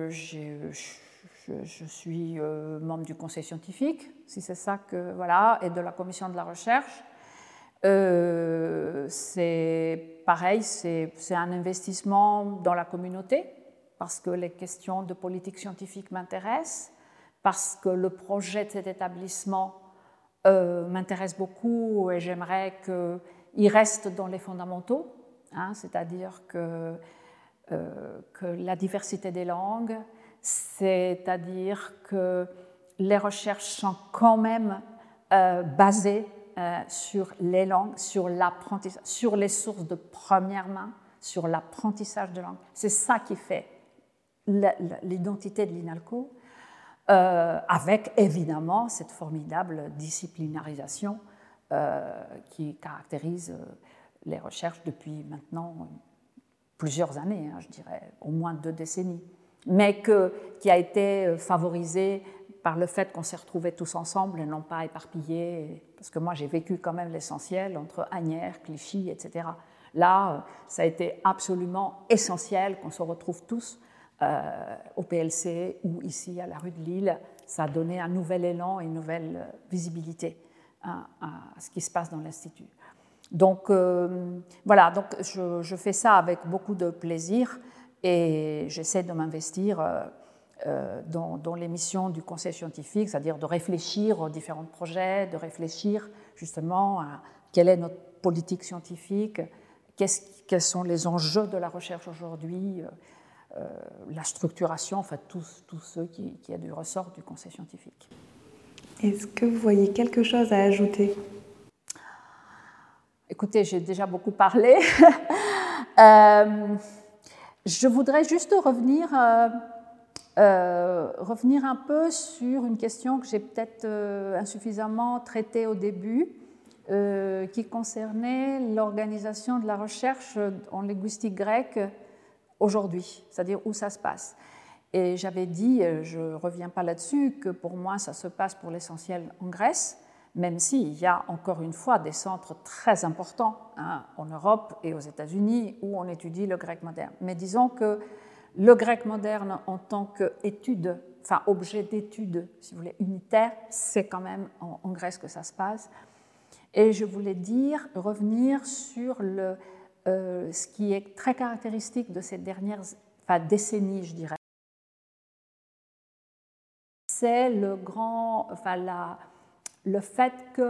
j'ai je, suis euh, membre du conseil scientifique, si c'est ça que voilà, et de la commission de la recherche. Euh, c'est pareil, c'est un investissement dans la communauté parce que les questions de politique scientifique m'intéressent, parce que le projet de cet établissement euh, m'intéresse beaucoup et j'aimerais qu'il reste dans les fondamentaux, hein, c'est-à-dire que, que la diversité des langues, c'est-à-dire que les recherches sont quand même euh, basées euh, sur les langues, sur l'apprentissage, sur les sources de première main, sur l'apprentissage de langue. C'est ça qui fait l'identité de l'INALCO, euh, avec évidemment cette formidable disciplinarisation qui caractérise les recherches depuis maintenant plusieurs années, hein, je dirais, au moins deux décennies mais qui a été euh, favorisé par le fait qu'on s'est retrouvés tous ensemble et non pas éparpillés, parce que moi j'ai vécu quand même l'essentiel entre Agnières, Clichy, etc. Là, euh, ça a été absolument essentiel qu'on se retrouve tous euh, au PLC ou ici à la rue de Lille. Ça a donné un nouvel élan et une nouvelle visibilité à, ce qui se passe dans l'Institut. Donc voilà, donc je, fais ça avec beaucoup de plaisir et j'essaie de m'investir euh, euh, dans, les missions du conseil scientifique, c'est-à-dire de réfléchir aux différents projets, de réfléchir justement à quelle est notre politique scientifique, quels sont les enjeux de la recherche aujourd'hui, euh, la structuration, enfin tout, tout ce qui, qui est du ressort du conseil scientifique. Est-ce que vous voyez quelque chose à ajouter? Écoutez, j'ai déjà beaucoup parlé. euh, je voudrais juste revenir, euh, euh, revenir un peu sur une question que j'ai peut-être euh, insuffisamment traitée au début, qui concernait l'organisation de la recherche en linguistique grecque aujourd'hui, c'est-à-dire où ça se passe. Et j'avais dit, je ne reviens pas là-dessus, que pour moi ça se passe pour l'essentiel en Grèce, même s'il y a encore une fois des centres très importants hein, en Europe et aux États-Unis où on étudie le grec moderne. Mais disons que le grec moderne en tant qu'étude, enfin objet d'étude, si vous voulez, unitaire, c'est quand même en, Grèce que ça se passe. Et je voulais dire, revenir sur le, euh, ce qui est très caractéristique de ces dernières enfin, décennies, je dirais. C'est le grand, enfin, la, le fait qu'on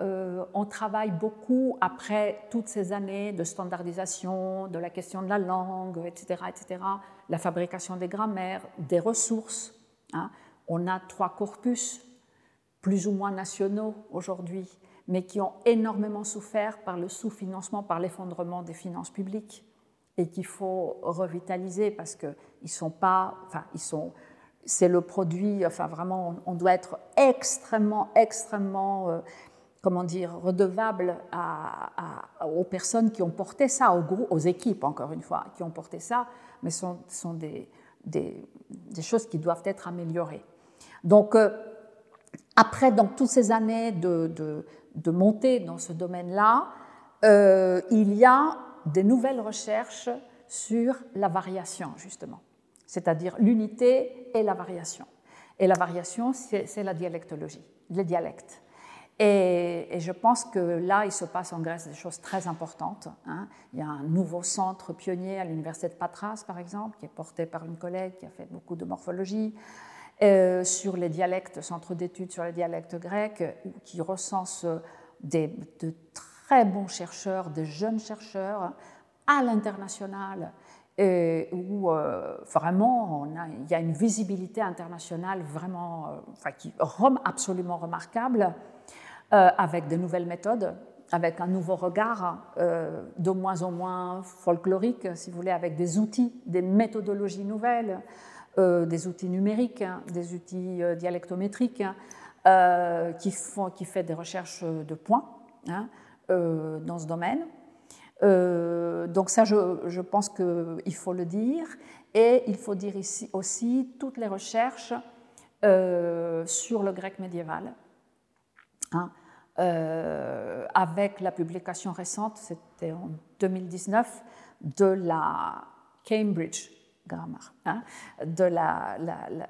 euh, travaille beaucoup après toutes ces années de standardisation, de la question de la langue, etc., etc., la fabrication des grammaires, des ressources. Hein. On a trois corpus plus ou moins nationaux aujourd'hui, mais qui ont énormément souffert par le sous-financement, par l'effondrement des finances publiques, et qu'il faut revitaliser parce qu'ils sont pas, enfin, ils sont c'est le produit, enfin vraiment, on doit être extrêmement, extrêmement, euh, comment dire, redevable aux personnes qui ont porté ça, aux, aux équipes, encore une fois, qui ont porté ça, mais ce sont, sont des, choses qui doivent être améliorées. Donc, euh, après, dans toutes ces années de montée dans ce domaine-là, euh, il y a des nouvelles recherches sur la variation, justement c'est-à-dire l'unité et la variation. Et la variation, c'est la dialectologie, les dialectes. Et, je pense que là, il se passe en Grèce des choses très importantes. Hein. Il y a un nouveau centre pionnier à l'université de Patras, par exemple, qui est porté par une collègue qui a fait beaucoup de morphologie, euh, sur les dialectes, centre d'études sur les dialectes grecs, qui recense des, de très bons chercheurs, de jeunes chercheurs à l'international et où euh, vraiment il y a une visibilité internationale vraiment euh, qui, absolument remarquable, euh, avec de nouvelles méthodes, avec un nouveau regard de moins en moins folklorique, si vous voulez, avec des outils, des méthodologies nouvelles, des outils numériques, des outils dialectométriques, qui, font, qui fait des recherches de points hein, dans ce domaine. Euh, donc ça, je, pense qu'il faut le dire. Et il faut dire ici aussi toutes les recherches euh, sur le grec médiéval. Hein, euh, avec la publication récente, c'était en 2019, de la Cambridge Grammar, hein, de la,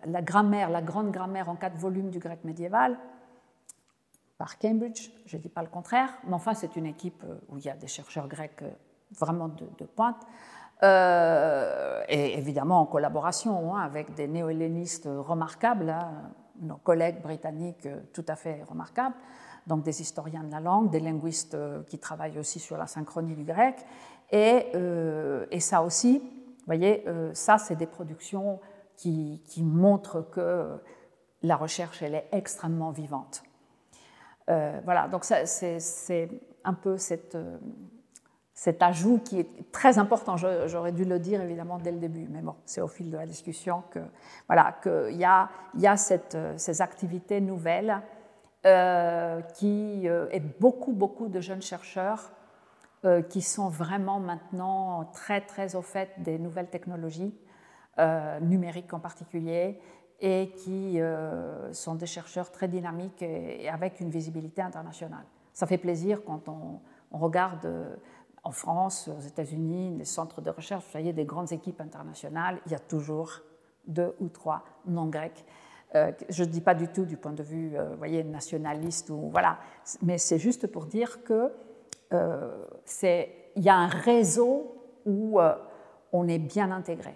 la, grammaire, la grande grammaire en quatre volumes du grec médiéval, par Cambridge, je ne dis pas le contraire, mais enfin c'est une équipe euh, où il y a des chercheurs grecs euh, vraiment de, pointe, euh, et évidemment en collaboration hein, avec des néo-hellénistes remarquables, hein, nos collègues britanniques tout à fait remarquables, donc des historiens de la langue, des linguistes qui travaillent aussi sur la synchronie du grec, et, ça aussi, vous voyez, ça c'est des productions qui, qui montrent que la recherche elle est extrêmement vivante. Euh, voilà, donc c'est un peu euh, cet ajout qui est très important. J'aurais dû le dire évidemment dès le début, mais bon, c'est au fil de la discussion que voilà qu'il y a, euh, ces activités nouvelles qui et beaucoup beaucoup de jeunes chercheurs qui sont vraiment maintenant très très au fait des nouvelles technologies numériques en particulier et qui euh, sont des chercheurs très dynamiques et, avec une visibilité internationale. Ça fait plaisir quand on, regarde euh, en France, aux États-Unis, des centres de recherche, vous voyez, des grandes équipes internationales, il y a toujours deux ou trois non grecs. Euh, je ne dis pas du tout du point de vue, voyez, nationaliste ou voilà, mais c'est juste pour dire que il y a un réseau où on est bien intégré